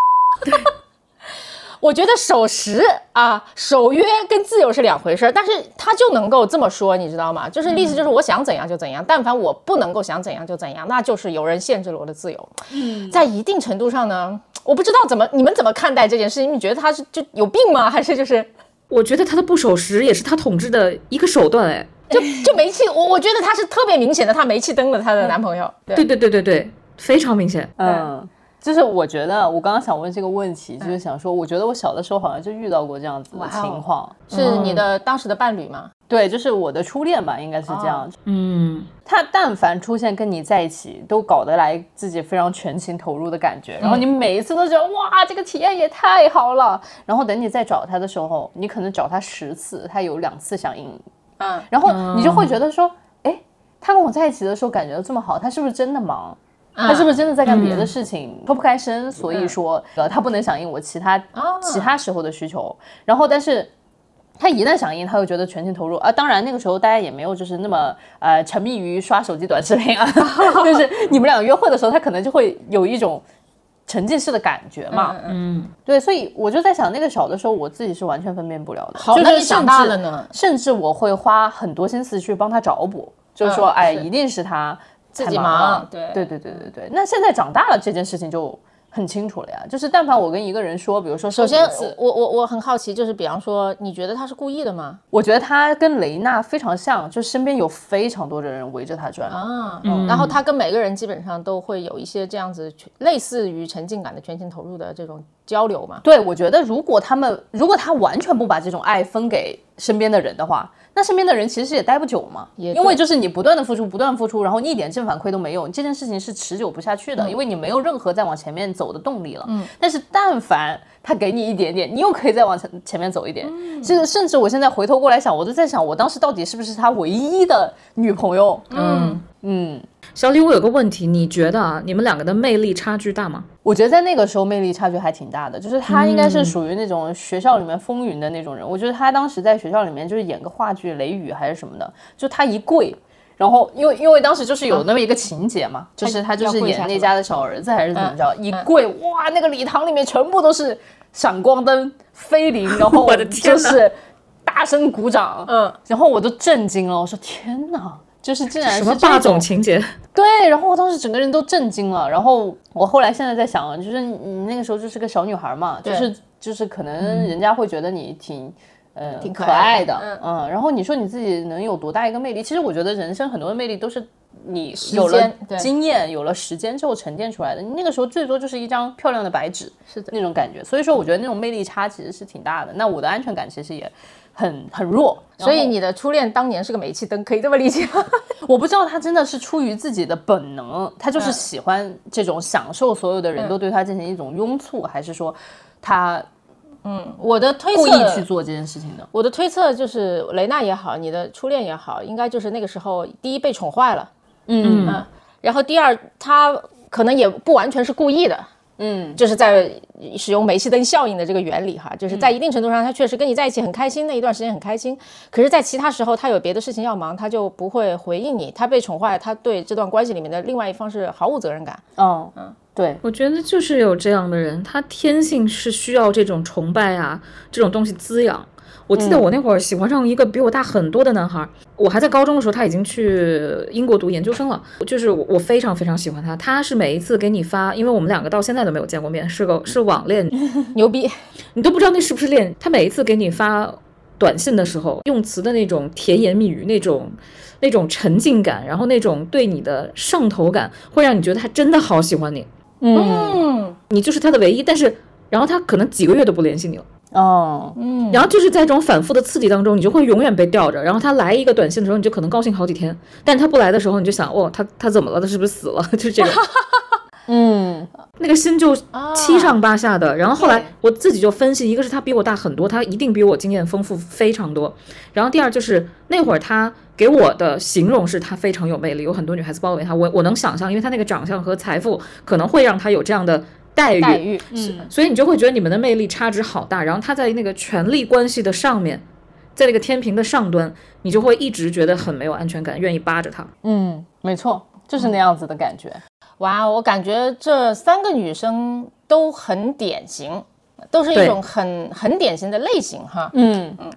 我觉得守时啊，守约跟自由是两回事儿，但是他就能够这么说，你知道吗？就是意思就是我想怎样就怎样，但凡我不能够想怎样就怎样，那就是有人限制了我的自由。嗯，在一定程度上呢，我不知道怎么你们怎么看待这件事情？你觉得他是就有病吗？还是就是？我觉得他的不守时也是他统治的一个手段，哎，就就煤气，我我觉得他是特别明显的，他煤气灯了他的男朋友。对对对对对，非常明显。嗯。就是我觉得，我刚刚想问这个问题，就是想说，我觉得我小的时候好像就遇到过这样子的情况，是你的当时的伴侣吗？对，就是我的初恋吧，应该是这样。嗯，他但凡出现跟你在一起，都搞得来自己非常全情投入的感觉，然后你每一次都觉得哇，这个体验也太好了。然后等你再找他的时候，你可能找他十次，他有两次响应，嗯，然后你就会觉得说，哎，他跟我在一起的时候感觉这么好，他是不是真的忙？他是不是真的在干别的事情，脱不开身？所以说，呃，他不能响应我其他其他时候的需求。然后，但是他一旦响应，他又觉得全情投入啊。当然，那个时候大家也没有就是那么呃沉迷于刷手机短视频啊。就是你们俩约会的时候，他可能就会有一种沉浸式的感觉嘛。嗯，对。所以我就在想，那个小的时候，我自己是完全分辨不了的。好，那你长大了呢？甚至我会花很多心思去帮他找补，就是说，哎，一定是他。自己忙，对对对对对对。那现在长大了，这件事情就很清楚了呀。就是但凡我跟一个人说，比如说，首先我我我很好奇，就是比方说，你觉得他是故意的吗？我觉得他跟雷娜非常像，就身边有非常多的人围着他转啊。然后他跟每个人基本上都会有一些这样子类似于沉浸感的全情投入的这种交流嘛。对，我觉得如果他们如果他完全不把这种爱分给身边的人的话。那身边的人其实也待不久嘛，因为就是你不断的付出，不断付出，然后一点正反馈都没有，这件事情是持久不下去的，因为你没有任何再往前面走的动力了。嗯，但是但凡他给你一点点，你又可以再往前前面走一点。甚至甚至我现在回头过来想，我都在想，我当时到底是不是他唯一的女朋友？嗯嗯。小李，我有个问题，你觉得啊，你们两个的魅力差距大吗？我觉得在那个时候魅力差距还挺大的，就是他应该是属于那种学校里面风云的那种人。我觉得他当时在学校里面就是演个话剧《雷雨》还是什么的，就他一跪，然后因为因为当时就是有那么一个情节嘛，就是他就是演那家的小儿子还是怎么着，嗯一跪哇，那个礼堂里面全部都是闪光灯、飞临，然后我的天哪就是大声鼓掌，嗯，然后我都震惊了，我说天哪！就是竟然是什么霸总情节？对，然后我当时整个人都震惊了。然后我后来现在在想，就是你那个时候就是个小女孩嘛，就是就是可能人家会觉得你挺。呃，挺可可爱爱的，嗯嗯，然后你说你自己能有多大一个魅力？其实我觉得人生很多的魅力都是你有了经验、有了时间之后沉淀出来的。你那个时候最多就是一张漂亮的白纸，是的那种感觉。所以说，我觉得那种魅力差其实是挺大的。那我的安全感其实也很很弱，所以你的初恋当年是个煤气灯，可以这么理解吗？我不知道他真的是出于自己的本能，他就是嗯喜欢这种享受所有的人都对他进行一种拥簇，还是说他嗯我的推测故意去做这件事情的？我的推测就是，雷娜也好，你的初恋也好，应该就是那个时候，第一被宠坏了，嗯嗯，然后第二，他可能也不完全是故意的，嗯，就是在使用煤气灯效应的这个原理哈，就是在一定程度上，他确实跟你在一起很开心，那一段时间很开心。可是，在其他时候，他有别的事情要忙，他就不会回应你。他被宠坏，他对这段关系里面的另外一方是毫无责任感。哦，嗯，对，我觉得就是有这样的人，他天性是需要这种崇拜啊，这种东西滋养。我记得我那会儿喜欢上一个比我大很多的男孩儿，我还在高中的时候，他已经去英国读研究生了。就是我我非常非常喜欢他，他是每一次给你发，因为我们两个到现在都没有见过面，是个是网恋，牛逼，你都不知道那是不是恋。他每一次给你发短信的时候，用词的那种甜言蜜语，那种那种沉浸感，然后那种对你的上头感，会让你觉得他真的好喜欢你。嗯，嗯你就是他的唯一，但是然后他可能几个月都不联系你了，哦，嗯，然后就是在这种反复的刺激当中，你就会永远被吊着。然后他来一个短信的时候，你就可能高兴好几天，但他不来的时候，你就想，哦，他他怎么了？他是不是死了？就是这个，嗯，那个心就啊七上八下的。然后后来我自己就分析，一个是他比我大很多，他一定比我经验丰富非常多。然后第二就是那会儿他给我的形容是他非常有魅力，有很多女孩子包围他，我我能想象，因为他那个长相和财富可能会让他有这样的待遇。待遇，嗯，所以你就会觉得你们的魅力差值好大。然后他在那个权力关系的上面，在那个天平的上端，你就会一直觉得很没有安全感，愿意扒着他。嗯，没错，就是那样子的感觉。哇，我感觉这三个女生都很典型，都是一种很很典型的类型哈。嗯嗯，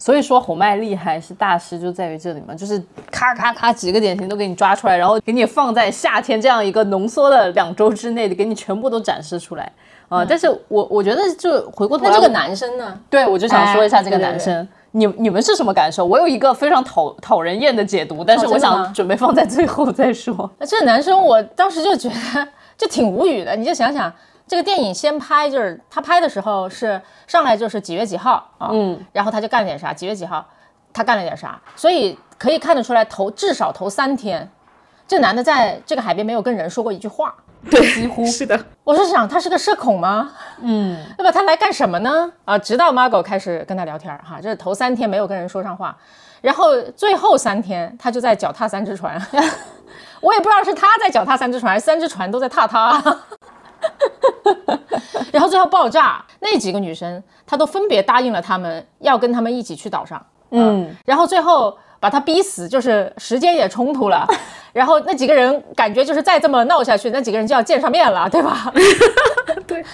所以说红麦厉害是大师就在于这里嘛，就是咔咔咔几个典型都给你抓出来，然后给你放在夏天这样一个浓缩的两周之内的，给你全部都展示出来啊、但是我我觉得就回过头来，那这个男生呢？对我就想说一下这个哎对对男生。你你们是什么感受？我有一个非常讨讨人厌的解读，但是我想准备放在最后再说。那这个男生，我当时就觉得就挺无语的。你就想想，这个电影先拍，就是他拍的时候是上来就是几月几号啊，嗯，然后他就干了点啥，几月几号他干了点啥，所以可以看得出来头至少头三天，这男的在这个海边没有跟人说过一句话。对，几乎是的。我是想他是个社恐吗？嗯，那么？他来干什么呢？啊，直到 Margot 开始跟他聊天儿哈，这是头三天没有跟人说上话，然后最后三天他就在脚踏三只船，我也不知道是他在脚踏三只船，还是三只船都在踏他。然后最后爆炸，那几个女生她都分别答应了他们要跟他们一起去岛上，嗯，然后最后把他逼死，就是时间也冲突了，然后那几个人感觉就是再这么闹下去，那几个人就要见上面了，对吧？对，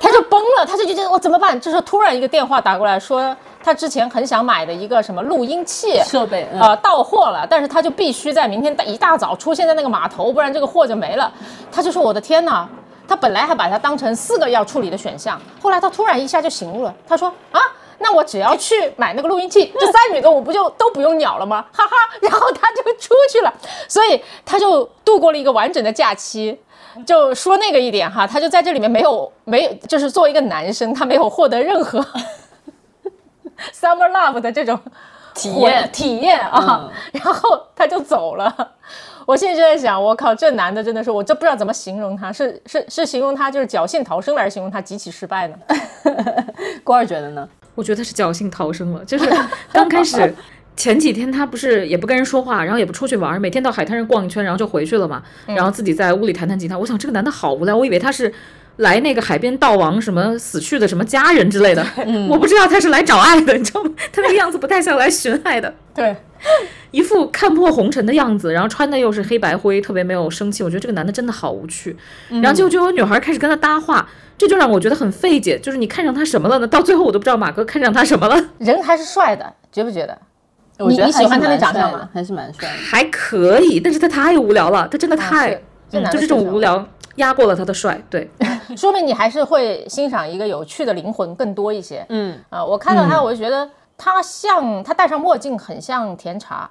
他就崩了，他就觉得我怎么办？这时候突然一个电话打过来说，他之前很想买的一个什么录音器设备，嗯呃，到货了，但是他就必须在明天一大早出现在那个码头，不然这个货就没了。他就说：“我的天哪！”他本来还把它当成四个要处理的选项，后来他突然一下就醒悟了，他说：“啊，那我只要去买那个录音器，这三女的我不就都不用鸟了吗？哈哈！”然后他就出去了，所以他就度过了一个完整的假期。就说那个一点哈，他就在这里面没有没有，就是作为一个男生，他没有获得任何 summer love 的这种体验体验啊，然后他就走了。我现在就在想，我靠，这男的真的是，我这不知道怎么形容他，是是是形容他就是侥幸逃生，还是形容他极其失败呢？郭二觉得呢？我觉得他是侥幸逃生了，就是刚开始 前几天他不是也不跟人说话，然后也不出去玩，每天到海滩上逛一圈，然后就回去了嘛，然后自己在屋里弹弹吉他。我想这个男的好无聊，我以为他是。来那个海边悼亡什么死去的什么家人之类的，我不知道他是来找爱的，你知道吗？他那个样子不太像来寻爱的。对，一副看破红尘的样子，然后穿的又是黑白灰，特别没有生气。我觉得这个男的真的好无趣。然后结果就有女孩开始跟他搭话，这就让我觉得很费解。就是你看上他什么了呢？到最后我都不知道马哥看上他什么了。人还是帅的，觉不觉得？我觉得你喜欢他的还是蛮帅的长相吗还是蛮帅的。还可以，但是他太无聊了，他真的太，就这种无聊压过了他的帅。对，说明你还是会欣赏一个有趣的灵魂更多一些。嗯，啊、我看到他，我就觉得他像他戴上墨镜，很像甜茶，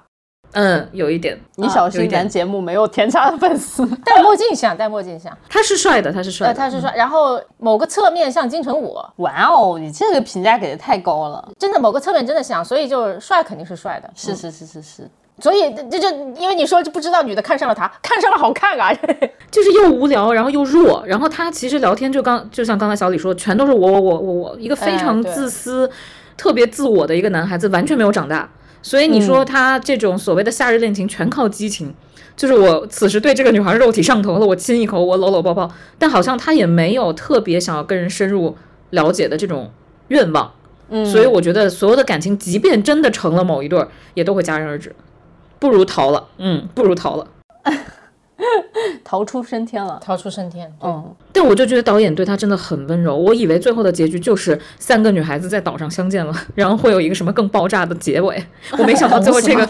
嗯，有一点，你小心，有一点咱节目没有甜茶的粉丝。戴墨镜像，戴墨镜像，他是帅的，他是帅呃，的，他是帅。然后某个侧面像金城武，哇哦，你这个评价给的太高了。真的某个侧面真的像，所以就是帅肯定是帅的。是是是是是，所以这就因为你说就不知道女的看上了他，看上了好看啊。就是又无聊，然后又弱，然后他其实聊天就刚就像刚才小李说，全都是我我我我我，一个非常自私、特别自我的一个男孩子，完全没有长大。所以你说他这种所谓的夏日恋情全靠激情，就是我此时对这个女孩肉体上头了，我亲一口，我搂搂抱抱，但好像他也没有特别想要跟人深入了解的这种愿望。嗯，所以我觉得所有的感情，即便真的成了某一对儿，也都会戛然而止，不如逃了。嗯，不如逃了。逃出升天了。逃出升天，对嗯，但我就觉得导演对他真的很温柔，我以为最后的结局就是三个女孩子在岛上相见了，然后会有一个什么更爆炸的结尾，我没想到最后这个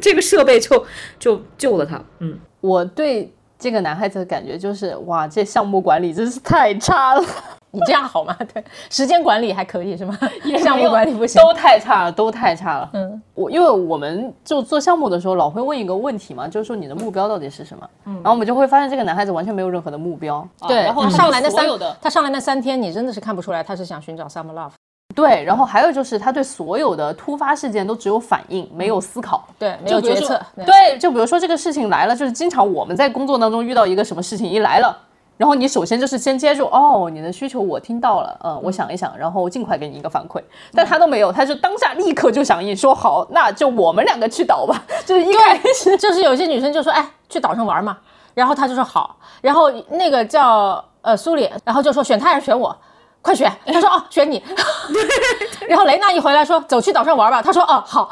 这个设备就就救了他。嗯，我对这个男孩子的感觉就是，哇，这项目管理真是太差了，你这样好吗？对，时间管理还可以是吗？项目管理不行。都太差了，都太差了。嗯，我因为我们就做项目的时候，老会问一个问题嘛，就是说你的目标到底是什么？然后我们就会发现这个男孩子完全没有任何的目标。啊对，然后他他上来那三他上来那三天，你真的是看不出来他是想寻找 summer love。对，然后还有就是他对所有的突发事件都只有反应，没有思考。对，没有决策。对对，就比如说这个事情来了，就是经常我们在工作当中遇到一个什么事情一来了，然后你首先就是先接住，哦，你的需求我听到了，嗯，我想一想，然后尽快给你一个反馈。但他都没有，他是当下立刻就响应，说好，那就我们两个去岛吧。就是一开始，就是有些女生就说：“哎，去岛上玩嘛。”然后他就说好。然后那个叫呃苏里，然后就说选他还是选我？快选！他说哦，选你。然后雷娜一回来说走去岛上玩吧。他说哦好。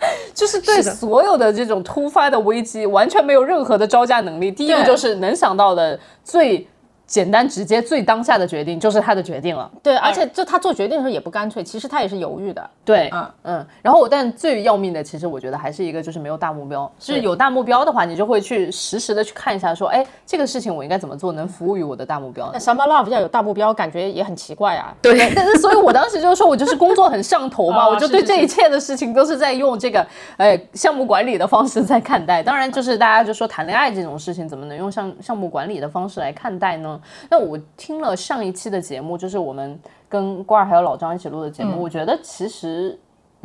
就是对所有的这种突发的危机完全没有任何的招架能力。第一个就是能想到的最简单直接、最当下的决定就是他的决定了。对，而且就他做决定的时候也不干脆，其实他也是犹豫的。对，嗯嗯，然后我但最要命的，其实我觉得还是一个就是没有大目标。就是有大目标的话，你就会去实时的去看一下，说，哎，这个事情我应该怎么做，能服务于我的大目标那。summer love 要有大目标，感觉也很奇怪啊。对，但是，所以我当时就说，我就是工作很上头嘛，哦我就对这一切的事情都是在用这个，哎，项目管理的方式在看待。当然，就是大家就说谈恋爱这种事情，怎么能用项项目管理的方式来看待呢？那我听了上一期的节目，就是我们跟瓜儿还有老张一起录的节目，我觉得其实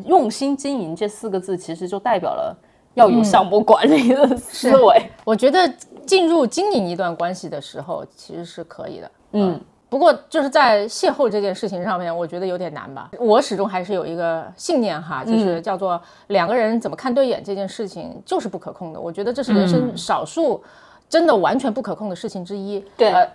用心经营这四个字，其实就代表了要有项目管理的思维。我觉得进入经营一段关系的时候，其实是可以的。嗯，不过就是在邂逅这件事情上面，我觉得有点难吧。我始终还是有一个信念哈，就是叫做两个人怎么看对眼这件事情就是不可控的。我觉得这是人生少数真的完全不可控的事情之一。对呃，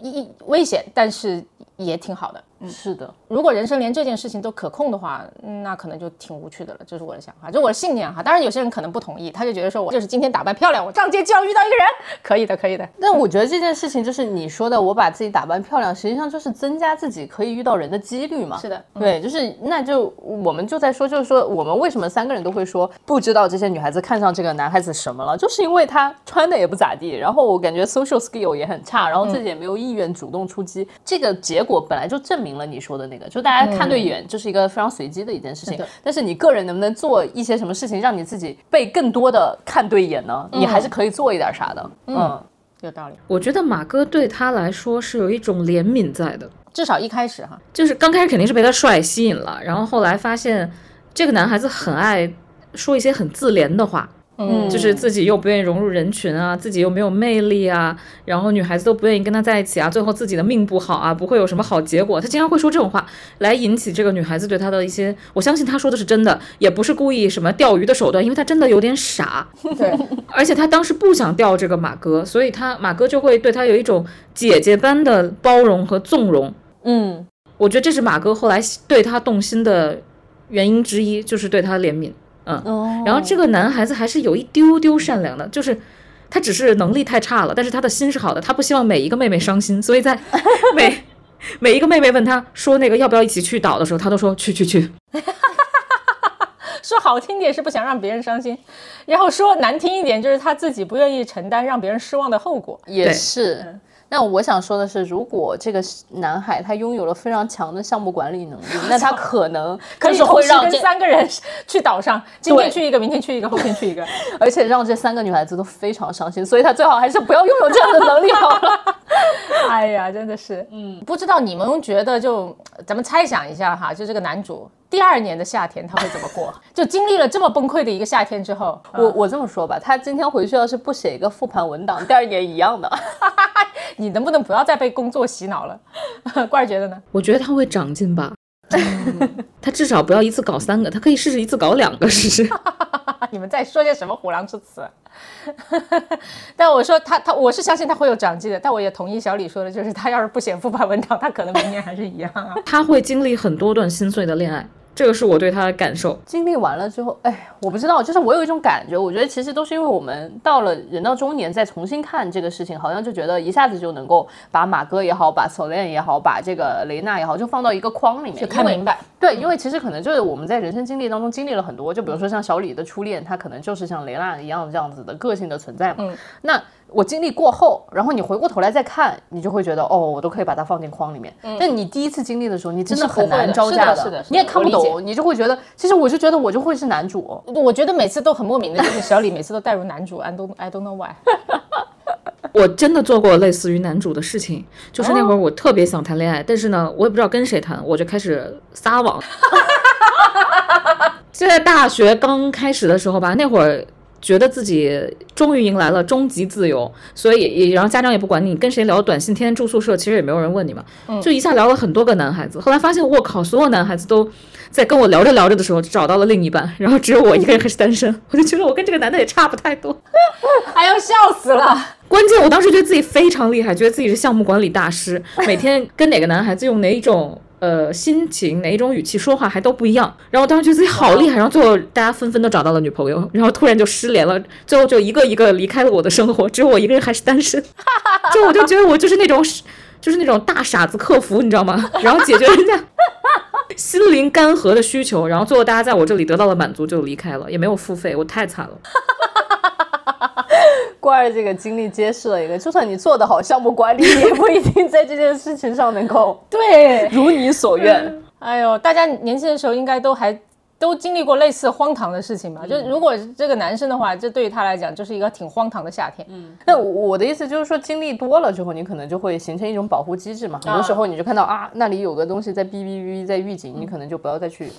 一危险，但是也挺好的。是的，如果人生连这件事情都可控的话，嗯那可能就挺无趣的了。这是我的想法，这是我的信念哈。当然，有些人可能不同意，他就觉得说我就是今天打扮漂亮，我上街就要遇到一个人，可以的，可以的。但我觉得这件事情就是你说的，我把自己打扮漂亮，实际上就是增加自己可以遇到人的几率嘛。是的，对，就是那就我们就在说，就是说我们为什么三个人都会说不知道这些女孩子看上这个男孩子什么了，就是因为他穿的也不咋地，然后我感觉 social skill 也很差，然后自己也没有意愿主动出击，这个结果本来就证明了你说的那个，就大家看对眼就是一个非常随机的一件事情但是你个人能不能做一些什么事情，让你自己被更多的看对眼呢？你还是可以做一点啥的，嗯。有道理。我觉得马哥对他来说是有一种怜悯在的，至少一开始哈，就是刚开始肯定是被他帅吸引了，然后后来发现这个男孩子很爱说一些很自怜的话，嗯就是自己又不愿意融入人群啊，自己又没有魅力啊，然后女孩子都不愿意跟他在一起啊，最后自己的命不好啊，不会有什么好结果。他经常会说这种话，来引起这个女孩子对他的一些，我相信他说的是真的，也不是故意什么钓鱼的手段，因为他真的有点傻，对，而且他当时不想钓这个马哥，所以他马哥就会对他有一种姐姐般的包容和纵容。嗯。我觉得这是马哥后来对他动心的原因之一，就是对他怜悯。嗯，哦然后这个男孩子还是有一丢丢善良的，就是他只是能力太差了，但是他的心是好的，他不希望每一个妹妹伤心，所以在 每每一个妹妹问他说那个要不要一起去岛的时候，他都说去去去。说好听点是不想让别人伤心，然后说难听一点就是他自己不愿意承担让别人失望的后果。也是。那我想说的是，如果这个男孩他拥有了非常强的项目管理能力，那他可能 就是可以同时跟会让这，三个人 去岛上，今天去一个，明天去一个，后天去一个。而且让这三个女孩子都非常伤心，所以他最好还是不要拥有这样的能力好了。哎呀，真的是，嗯，不知道你们觉得就咱们猜想一下哈，就这个男主第二年的夏天他会怎么过？就经历了这么崩溃的一个夏天之后，我我这么说吧，他今天回去要是不写一个复盘文档，第二年一样的。你能不能不要再被工作洗脑了？罐儿觉得呢？我觉得他会长进吧。他至少不要一次搞三个，他可以试试一次搞两个试试。你们在说些什么虎狼之词？但我说他他，我是相信他会有长进的。但我也同意小李说的，就是他要是不写复盘文档，他可能明年还是一样啊。他会经历很多段心碎的恋爱，这个是我对他的感受。经历完了之后，哎，我不知道，就是我有一种感觉，我觉得其实都是因为我们到了人到中年再重新看这个事情，好像就觉得一下子就能够把马哥也好，把 Solen 也好，把这个雷娜也好，就放到一个框里面，因为就看明白，对，因为其实可能就是我们在人生经历当中经历了很多，就比如说像小李的初恋，他可能就是像雷娜一样这样子的个性的存在嘛。嗯那我经历过后，然后你回过头来再看，你就会觉得哦，我都可以把它放进框里面。但你第一次经历的时候，你真的很难招架是的是的是的你也看不懂，你就会觉得，其实我就觉得我就会是男主。我觉得每次都很莫名的，就是小李每次都带入男主，I don't I don't know why。我真的做过类似于男主的事情，就是那会儿我特别想谈恋爱，但是呢，我也不知道跟谁谈，我就开始撒网。就在大学刚开始的时候吧，那会儿觉得自己终于迎来了终极自由，所以也然后家长也不管你跟谁聊短信，天天住宿舍，其实也没有人问你嘛，就一下聊了很多个男孩子。后来发现，我靠，所有男孩子都在跟我聊着聊着的时候找到了另一半，然后只有我一个人还是单身，我就觉得我跟这个男的也差不太多。哎呦，笑死了！关键我当时觉得自己非常厉害，觉得自己是项目管理大师，每天跟哪个男孩子用哪一种呃心情、哪一种语气说话还都不一样。然后我当时觉得自己好厉害，然后最后大家纷纷都找到了女朋友，然后突然就失联了，最后就一个一个离开了我的生活，只有我一个人还是单身。就我就觉得我就是那种就是那种大傻子客服，你知道吗？然后解决人家。心灵干涸的需求，然后最后大家在我这里得到了满足，就离开了，也没有付费，我太惨了。关儿这个经历揭示了一个，就算你做得好项目管理，也不一定在这件事情上能够 对，如你所愿。哎呦，大家年轻的时候应该都还都经历过类似荒唐的事情吧？就如果这个男生的话，这对于他来讲就是一个挺荒唐的夏天。嗯，那我的意思就是说，经历多了之后，你可能就会形成一种保护机制嘛。很多时候你就看到啊，那里有个东西在哔哔哔在预警，你可能就不要再去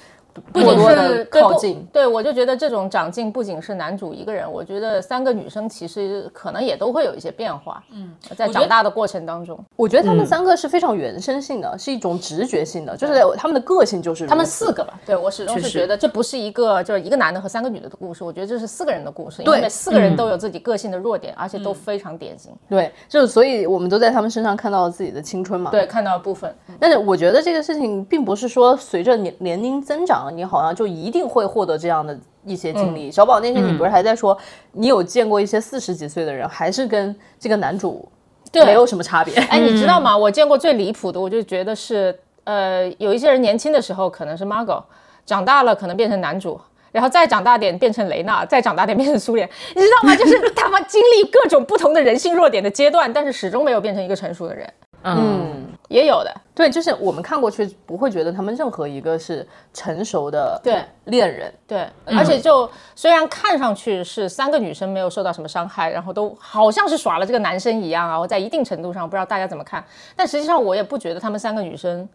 过仅是靠近。对，我就觉得这种长进不仅是男主一个人，我觉得三个女生其实可能也都会有一些变化。嗯，在长大的过程当中，我觉得他们三个是非常原生性的，是一种直觉性的，就是他们的个性就是他们四个吧，对我始终是觉得这不是一个就是一个男的和三个女的的故事，我觉得这是四个人的故事，因对为四个人都有自己个性的弱点，而且都非常典型。对，就是所以我们都在他们身上看到了自己的青春嘛。对，看到了部分，但是我觉得这个事情并不是说随着年年龄增长，你好像就一定会获得这样的一些经历。小宝那天你不是还在说，你有见过一些四十几岁的人，还是跟这个男主对没有什么差别？哎，你知道吗？我见过最离谱的，我就觉得是，呃，有一些人年轻的时候可能是 Margot，长大了可能变成男主，然后再长大点变成雷娜，再长大点变成苏联，你知道吗？就是他们经历各种不同的人性弱点的阶段，但是始终没有变成一个成熟的人，嗯，也有的。对，就是我们看过去不会觉得他们任何一个是成熟的对恋人。对，而且就虽然看上去是三个女生没有受到什么伤害，然后都好像是耍了这个男生一样啊，我在一定程度上不知道大家怎么看，但实际上我也不觉得她们三个女生。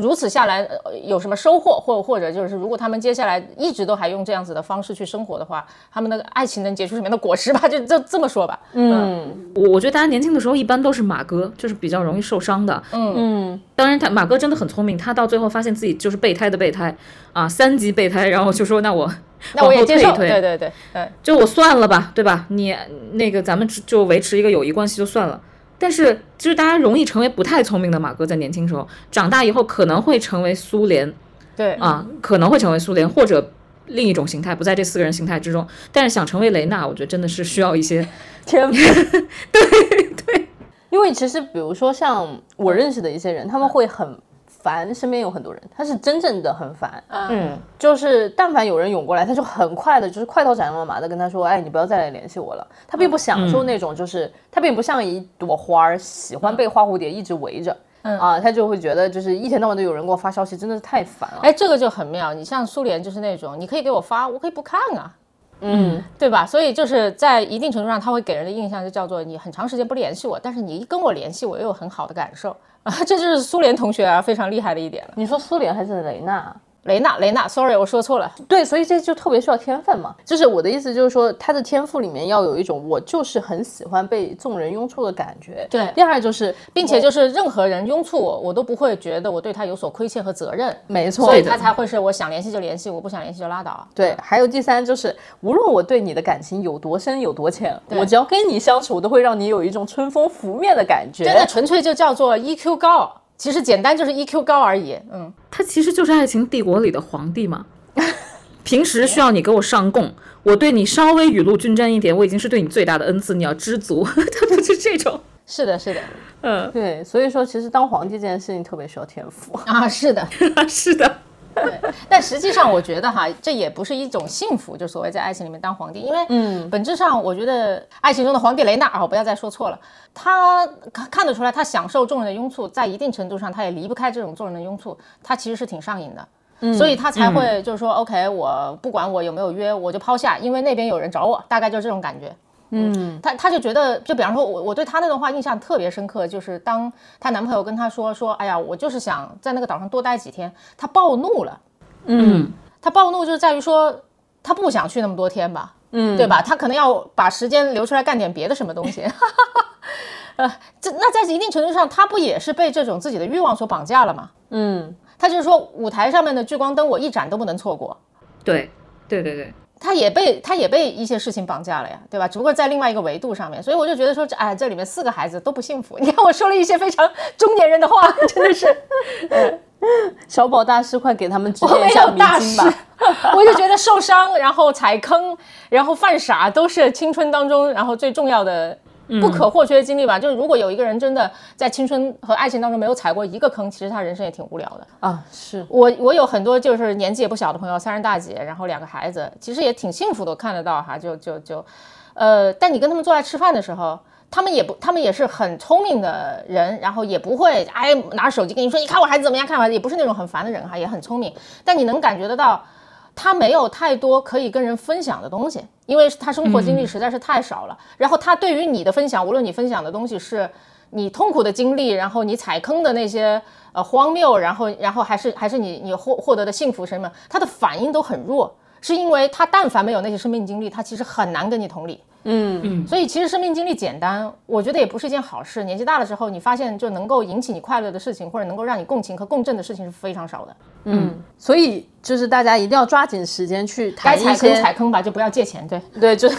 如此下来，呃有什么收获，或或者就是，如果他们接下来一直都还用这样子的方式去生活的话，他们的爱情能结出什么样的果实吧？就就这么说吧。嗯我我觉得大家年轻的时候一般都是马哥，就是比较容易受伤的。嗯，当然他马哥真的很聪明，他到最后发现自己就是备胎的备胎啊，三级备胎，然后就说那我 那我往也接受。后退一退，对对对对，就我算了吧，对吧？你那个咱们就维持一个友谊关系就算了。但是就是大家容易成为不太聪明的马哥，在年轻时候，长大以后可能会成为苏联对啊，可能会成为苏联，或者另一种形态，不在这四个人形态之中。但是想成为雷娜，我觉得真的是需要一些 天赋。对对，因为其实比如说像我认识的一些人，他们会很烦身边有很多人，他是真正的很烦。嗯，就是但凡有人涌过来，他就很快的，就是快刀斩乱麻的跟他说：“哎，你不要再来联系我了。”他并不享受那种，就是他并不像一朵花儿，喜欢被花蝴蝶一直围着。嗯啊，他就会觉得就是一天到晚都有人给我发消息，真的是太烦了。哎，这个就很妙。你像苏联就是那种，你可以给我发，我可以不看啊。嗯，对吧？所以就是在一定程度上，他会给人的印象就叫做你很长时间不联系我，但是你一跟我联系，我又有很好的感受啊。这就是苏联同学啊非常厉害的一点了。你说苏联还是雷纳？雷娜，雷娜，sorry，我说错了。对，所以这就特别需要天分嘛。就是我的意思，就是说他的天赋里面要有一种我就是很喜欢被众人拥簇的感觉。对。第二就是，并且就是任何人拥簇我，我都不会觉得我对他有所亏欠和责任。没错。所以他才会是我想联系就联系，我不想联系就拉倒。对。还有第三就是，无论我对你的感情有多深有多浅，我只要跟你相处，我都会让你有一种春风拂面的感觉。真的纯粹就叫做 EQ 高。其实简单就是 EQ 高而已，嗯，他其实就是爱情帝国里的皇帝嘛。平时需要你给我上供，我对你稍微雨露均沾一点，我已经是对你最大的恩赐，你要知足。他不是这种，是的，是的，嗯，对，所以说其实当皇帝这件事情特别需要天赋啊，是的，是的。对，但实际上我觉得哈，这也不是一种幸福，就所谓在爱情里面当皇帝，因为嗯，本质上我觉得爱情中的皇帝雷纳啊，不要再说错了，他看得出来，他享受众人的拥簇，在一定程度上他也离不开这种众人的拥簇，他其实是挺上瘾的，嗯，所以他才会就是说，OK，我不管我有没有约，我就抛下，因为那边有人找我，大概就是这种感觉。嗯，她她就觉得，就比方说，我我对她那段话印象特别深刻，就是当她男朋友跟她说说，哎呀，我就是想在那个岛上多待几天，她暴怒了。嗯，她暴怒就是在于说，她不想去那么多天吧，嗯，对吧？她可能要把时间留出来干点别的什么东西。呃，这那在一定程度上，她不也是被这种自己的欲望所绑架了吗？嗯，她就是说，舞台上面的聚光灯，我一盏都不能错过。对，对对对。他也被他也被一些事情绑架了呀，对吧？只不过在另外一个维度上面，所以我就觉得说，哎，这里面四个孩子都不幸福。你看我说了一些非常中年人的话，真的是，小宝大师，快给他们指点一下迷津吧。我就觉得受伤，然后踩坑，然后犯傻，都是青春当中然后最重要的。不可或缺的经历吧，就是如果有一个人真的在青春和爱情当中没有踩过一个坑，其实他人生也挺无聊的啊。是我我有很多就是年纪也不小的朋友，三十大姐，然后两个孩子，其实也挺幸福的，看得到哈。就就就，呃，但你跟他们坐在吃饭的时候，他们也不，他们也是很聪明的人，然后也不会哎拿着手机跟你说，你看我孩子怎么样，看我孩子，也不是那种很烦的人哈，也很聪明，但你能感觉得到。他没有太多可以跟人分享的东西，因为他生活经历实在是太少了。然后他对于你的分享，无论你分享的东西是你痛苦的经历，然后你踩坑的那些呃荒谬，然后然后还是还是你你获获得的幸福什么，他的反应都很弱，是因为他但凡没有那些生命经历，他其实很难跟你同理。嗯嗯，所以其实生命经历简单，我觉得也不是一件好事。年纪大了之后，你发现就能够引起你快乐的事情，或者能够让你共情和共振的事情是非常少的。嗯，所以就是大家一定要抓紧时间去该踩坑踩坑吧，就不要借钱。对对，就是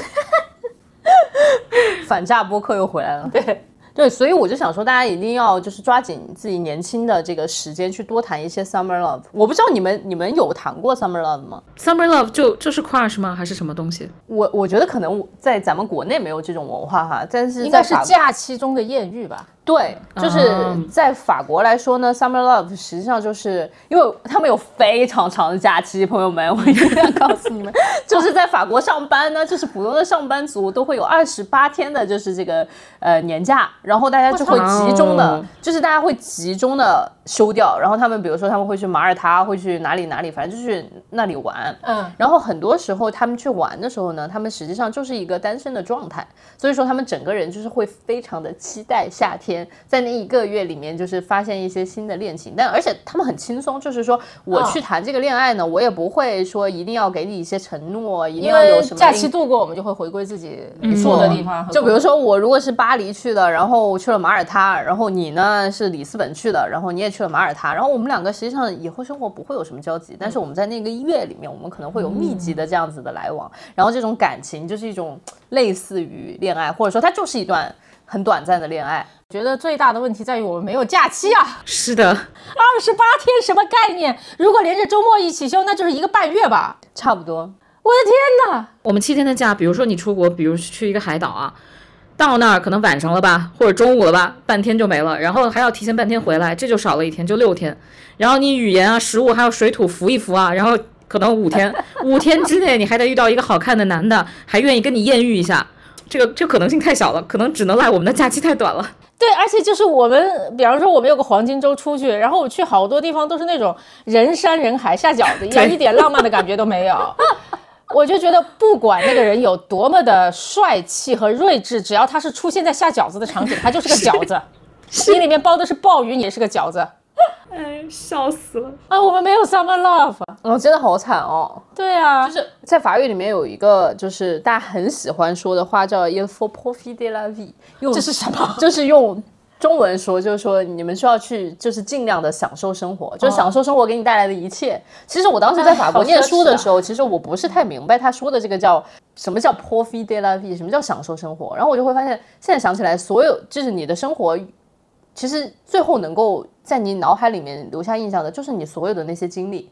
反诈播客又回来了。对。对，所以我就想说，大家一定要就是抓紧自己年轻的这个时间，去多谈一些 summer love。我不知道你们你们有谈过 summer love 吗？summer love 就就是 crush 吗？还是什么东西？我我觉得可能在咱们国内没有这种文化哈，但是应该是假期中的艳遇吧。对，就是在法国来说呢，summer love 实际上就是因为他们有非常长的假期，朋友们，我一定要告诉你们，就是在法国上班呢，就是普通的上班族都会有二十八天的，就是这个呃年假，然后大家就会集中的，就是大家会集中的休掉，然后他们比如说他们会去马耳他，会去哪里哪里，反正就去那里玩，嗯，然后很多时候他们去玩的时候呢，他们实际上就是一个单身的状态，所以说他们整个人就是会非常的期待夏天。在那一个月里面，就是发现一些新的恋情，但而且他们很轻松，就是说我去谈这个恋爱呢，我也不会说一定要给你一些承诺，一定要有什么假期度过，我们就会回归自己住的地方。就比如说我如果是巴黎去的，然后去了马耳他，然后你呢是里斯本去的，然后你也去了马耳他，然后我们两个实际上以后生活不会有什么交集，但是我们在那个月里面，我们可能会有密集的这样子的来往，然后这种感情就是一种类似于恋爱，或者说它就是一段。很短暂的恋爱。觉得最大的问题在于我们没有假期啊，是的，二十八天什么概念？如果连着周末一起休，那就是一个半月吧。差不多，我的天哪！我们七天的假，比如说你出国，比如去一个海岛啊，到那儿可能晚上了吧，或者中午了吧，半天就没了，然后还要提前半天回来，这就少了一天，就六天。然后你语言啊、食物还有水土服一服啊，然后可能五天，五天之内你还得遇到一个好看的男的，还愿意跟你艳遇一下，这个这可能性太小了，可能只能赖我们的假期太短了。对，而且就是我们，比方说我们有个黄金周出去，然后我去好多地方都是那种人山人海下饺子一样，一点浪漫的感觉都没有。我就觉得，不管那个人有多么的帅气和睿智，只要他是出现在下饺子的场景，他就是个饺子。心里面包的是鲍鱼，你也是个饺子哎，笑死了。啊！我们没有 summer love。哦，真的好惨哦。对啊，就是在法语里面有一个，就是大家很喜欢说的话叫 “il faut profiter la vie”，用这是什么？就是用中文说，就是说你们需要去，就是尽量的享受生活，就是享受生活给你带来的一切。其实我当时在法国念书的时候，其实我不是太明白他说的这个叫什么叫 “profiter la vie”，什么叫享受生活。然后我就会发现，现在想起来，所有就是你的生活。其实最后能够在你脑海里面留下印象的，就是你所有的那些经历。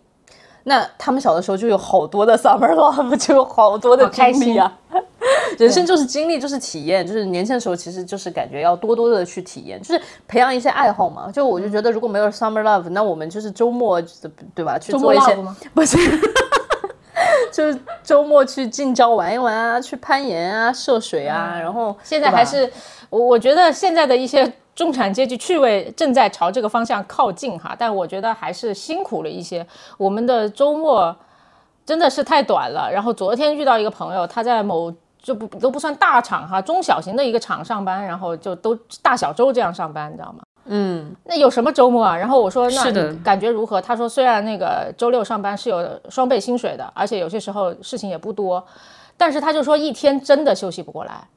那他们小的时候就有好多的 summer love，就有好多的开经历啊。人生就是经历，就是体验，就是年轻的时候其实就是感觉要多多的去体验，就是培养一些爱好嘛。就我就觉得如果没有 summer love，那我们就是周末对吧，去做一些？不是，就是周末去近郊玩一玩啊，去攀岩啊，涉水啊，然后现在还是我我觉得现在的一些中产阶级趣味正在朝这个方向靠近哈，但我觉得还是辛苦了一些。我们的周末真的是太短了。然后昨天遇到一个朋友，他在某就不都不算大厂哈，中小型的一个厂上班，然后就都大小周这样上班，你知道吗？嗯，那有什么周末啊？然后我说那是的感觉如何？他说虽然那个周六上班是有双倍薪水的，而且有些时候事情也不多，但是他就说一天真的休息不过来。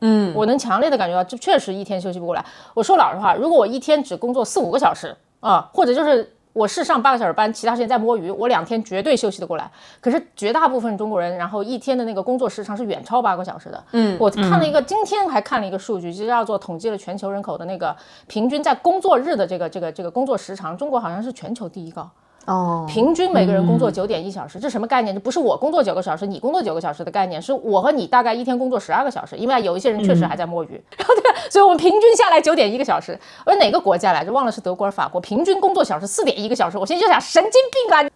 嗯，我能强烈的感觉到，这确实一天休息不过来。我说老实话，如果我一天只工作四五个小时啊，或者就是我是上八个小时班，其他时间在摸鱼，我两天绝对休息得过来。可是绝大部分中国人，然后一天的那个工作时长是远超八个小时的。嗯，我看了一个，今天还看了一个数据，就是叫做统计了全球人口的那个平均在工作日的这个这个这个工作时长，中国好像是全球第一高。哦，平均每个人工作九点一小时，这什么概念？这不是我工作九个小时，你工作九个小时的概念，是我和你大概一天工作十二个小时，因为有一些人确实还在摸鱼，然后对，所以我们平均下来九点一个小时。而哪个国家来着？忘了是德国还是法国，平均工作小时四点一个小时。我现在就想，神经病啊！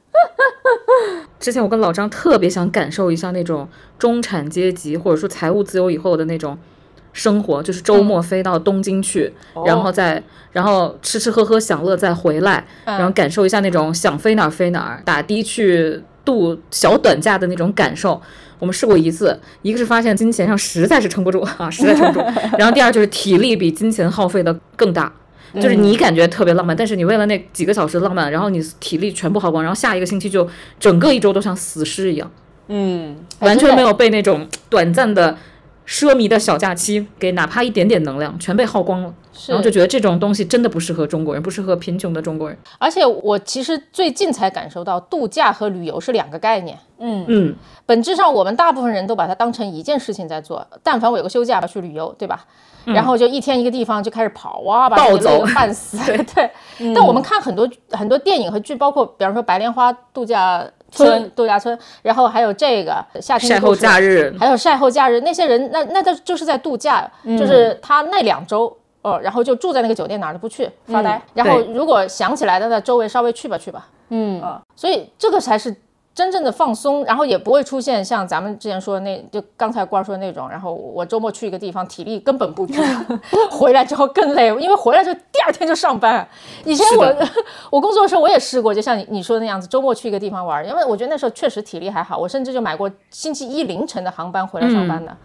之前我跟老张特别想感受一下那种中产阶级或者说财务自由以后的那种生活，就是周末飞到东京去，然后再然后吃吃喝喝享乐再回来，然后感受一下那种想飞哪儿飞哪儿，打的去度小短假的那种感受。我们试过一次，一个是发现金钱上实在是撑不住啊，实在撑不住，然后第二就是体力比金钱耗费的更大。就是你感觉特别浪漫，但是你为了那几个小时的浪漫，然后你体力全部耗光，然后下一个星期就整个一周都像死尸一样，嗯，完全没有被那种短暂的奢靡的小假期给哪怕一点点能量全被耗光了，然后就觉得这种东西真的不适合中国人，不适合贫穷的中国人。而且我其实最近才感受到，度假和旅游是两个概念。嗯嗯，本质上，我们大部分人都把它当成一件事情在做。但凡我有个休假吧去旅游，对吧？然后就一天一个地方就开始跑啊，把自己暴走半死。对对。但我们看很多很多电影和剧，包括比方说白莲花度假村、度假村，然后还有这个夏天的晒后假日，还有晒后假日，那些人那那他就是在度假，就是他那两周。哦，然后就住在那个酒店哪儿都不去发呆，然后如果想起来的，那周围稍微去吧去吧，嗯。啊，所以这个才是真正的放松，然后也不会出现像咱们之前说的那，就刚才官说的那种，然后我周末去一个地方，体力根本不支，回来之后更累，因为回来之后第二天就上班。以前我我工作的时候我也试过，就像你你说的那样子，周末去一个地方玩，因为我觉得那时候确实体力还好，我甚至就买过星期一凌晨的航班回来上班的。嗯，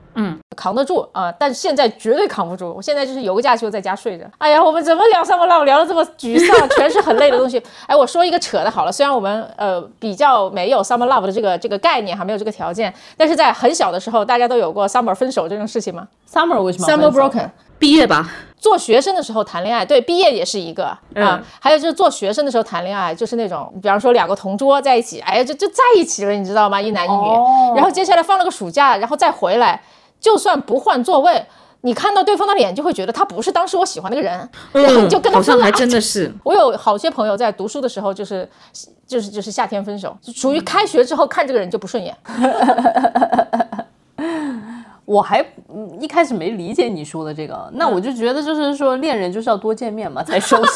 扛得住啊、但现在绝对扛不住。我现在就是有个假期我在家睡着。哎呀，我们怎么聊上么浪，聊的这么沮丧，全是很累的东西。哎，我说一个扯的好了，虽然我们呃比较没有 summer love 的这个这个概念，还没有这个条件，但是在很小的时候，大家都有过 summer 分手这种事情吗 summer 为什么？summer broken。毕业吧，做学生的时候谈恋爱，对，毕业也是一个啊。还有就是做学生的时候谈恋爱，就是那种，比方说两个同桌在一起，哎呀，就就在一起了，你知道吗？一男一女。哦然后接下来放了个暑假，然后再回来，就算不换座位，你看到对方的脸就会觉得他不是当时我喜欢那个人，然后嗯你就跟他好像还。真的是。我有好些朋友在读书的时候，就是就是就是夏天分手，就属于开学之后看这个人就不顺眼。我还嗯一开始没理解你说的这个，那我就觉得就是说恋人就是要多见面嘛，才熟悉。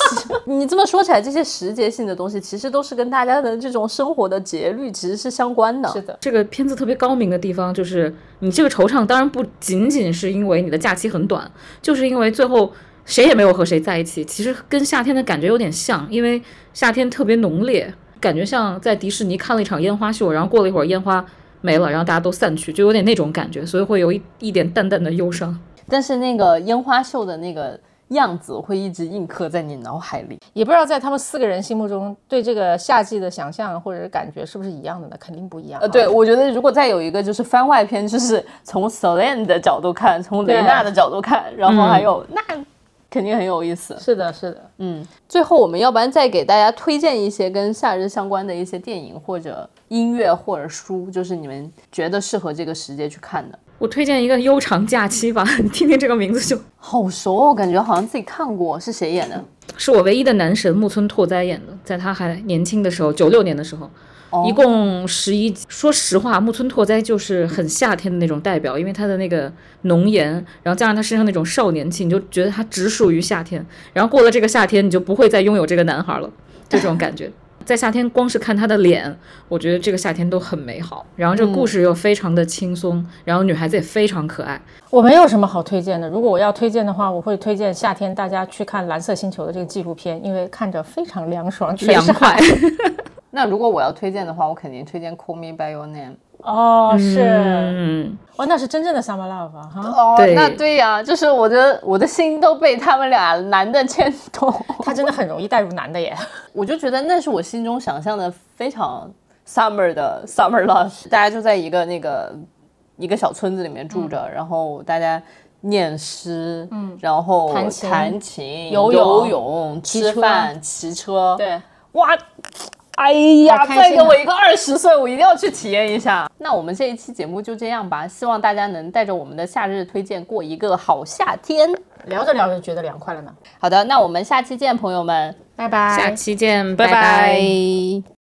你这么说起来，这些时节性的东西其实都是跟大家的这种生活的节律其实是相关的。是的，这个片子特别高明的地方就是，你这个惆怅当然不仅仅是因为你的假期很短，就是因为最后谁也没有和谁在一起。其实跟夏天的感觉有点像，因为夏天特别浓烈，感觉像在迪士尼看了一场烟花秀，然后过了一会儿烟花没了，然后大家都散去，就有点那种感觉，所以会有一一点淡淡的忧伤。但是那个烟花秀的那个样子会一直印刻在你脑海里。也不知道在他们四个人心目中对这个夏季的想象或者是感觉是不是一样的呢？肯定不一样啊。呃，对，我觉得如果再有一个就是番外篇，就是从 Solen 的角度看，从雷娜的角度看，然后还有、那肯定很有意思。是的，是的。嗯，最后我们要不然再给大家推荐一些跟夏日相关的一些电影或者音乐或者书，就是你们觉得适合这个时节去看的。我推荐一个《悠长假期》吧，你听听这个名字就好熟哦，我感觉好像自己看过，是谁演的？是我唯一的男神木村拓哉演的，在他还年轻的时候，九六年的时候，一共十一集。说实话，木村拓哉就是很夏天的那种代表，因为他的那个浓颜，然后加上他身上那种少年气，你就觉得他只属于夏天。然后过了这个夏天，你就不会再拥有这个男孩了，就这种感觉。在夏天，光是看她的脸，我觉得这个夏天都很美好。然后这个故事又非常的轻松，然后女孩子也非常可爱。我没有什么好推荐的。如果我要推荐的话，我会推荐夏天大家去看《蓝色星球》的这个纪录片，因为看着非常凉爽，凉快。那如果我要推荐的话，我肯定推荐《Call Me by Your Name》。哦，是，嗯，哦，那是真正的 summer love 啊哈。哦那对呀、就是我的我的心都被他们俩男的牵动。他真的很容易带入男的耶。我就觉得那是我心中想象的非常 summer 的 summer love，大家就在一个那个一个小村子里面住着，然后大家念诗，嗯，然后弹琴弹琴、游游泳泳、骑车吃饭、骑车，，对，哇。哎呀，再给我一个二十岁，我一定要去体验一下。那我们这一期节目就这样吧，希望大家能带着我们的夏日推荐过一个好夏天。聊着聊着觉得凉快了呢。好的，那我们下期见，朋友们，拜拜。下期见，拜拜拜拜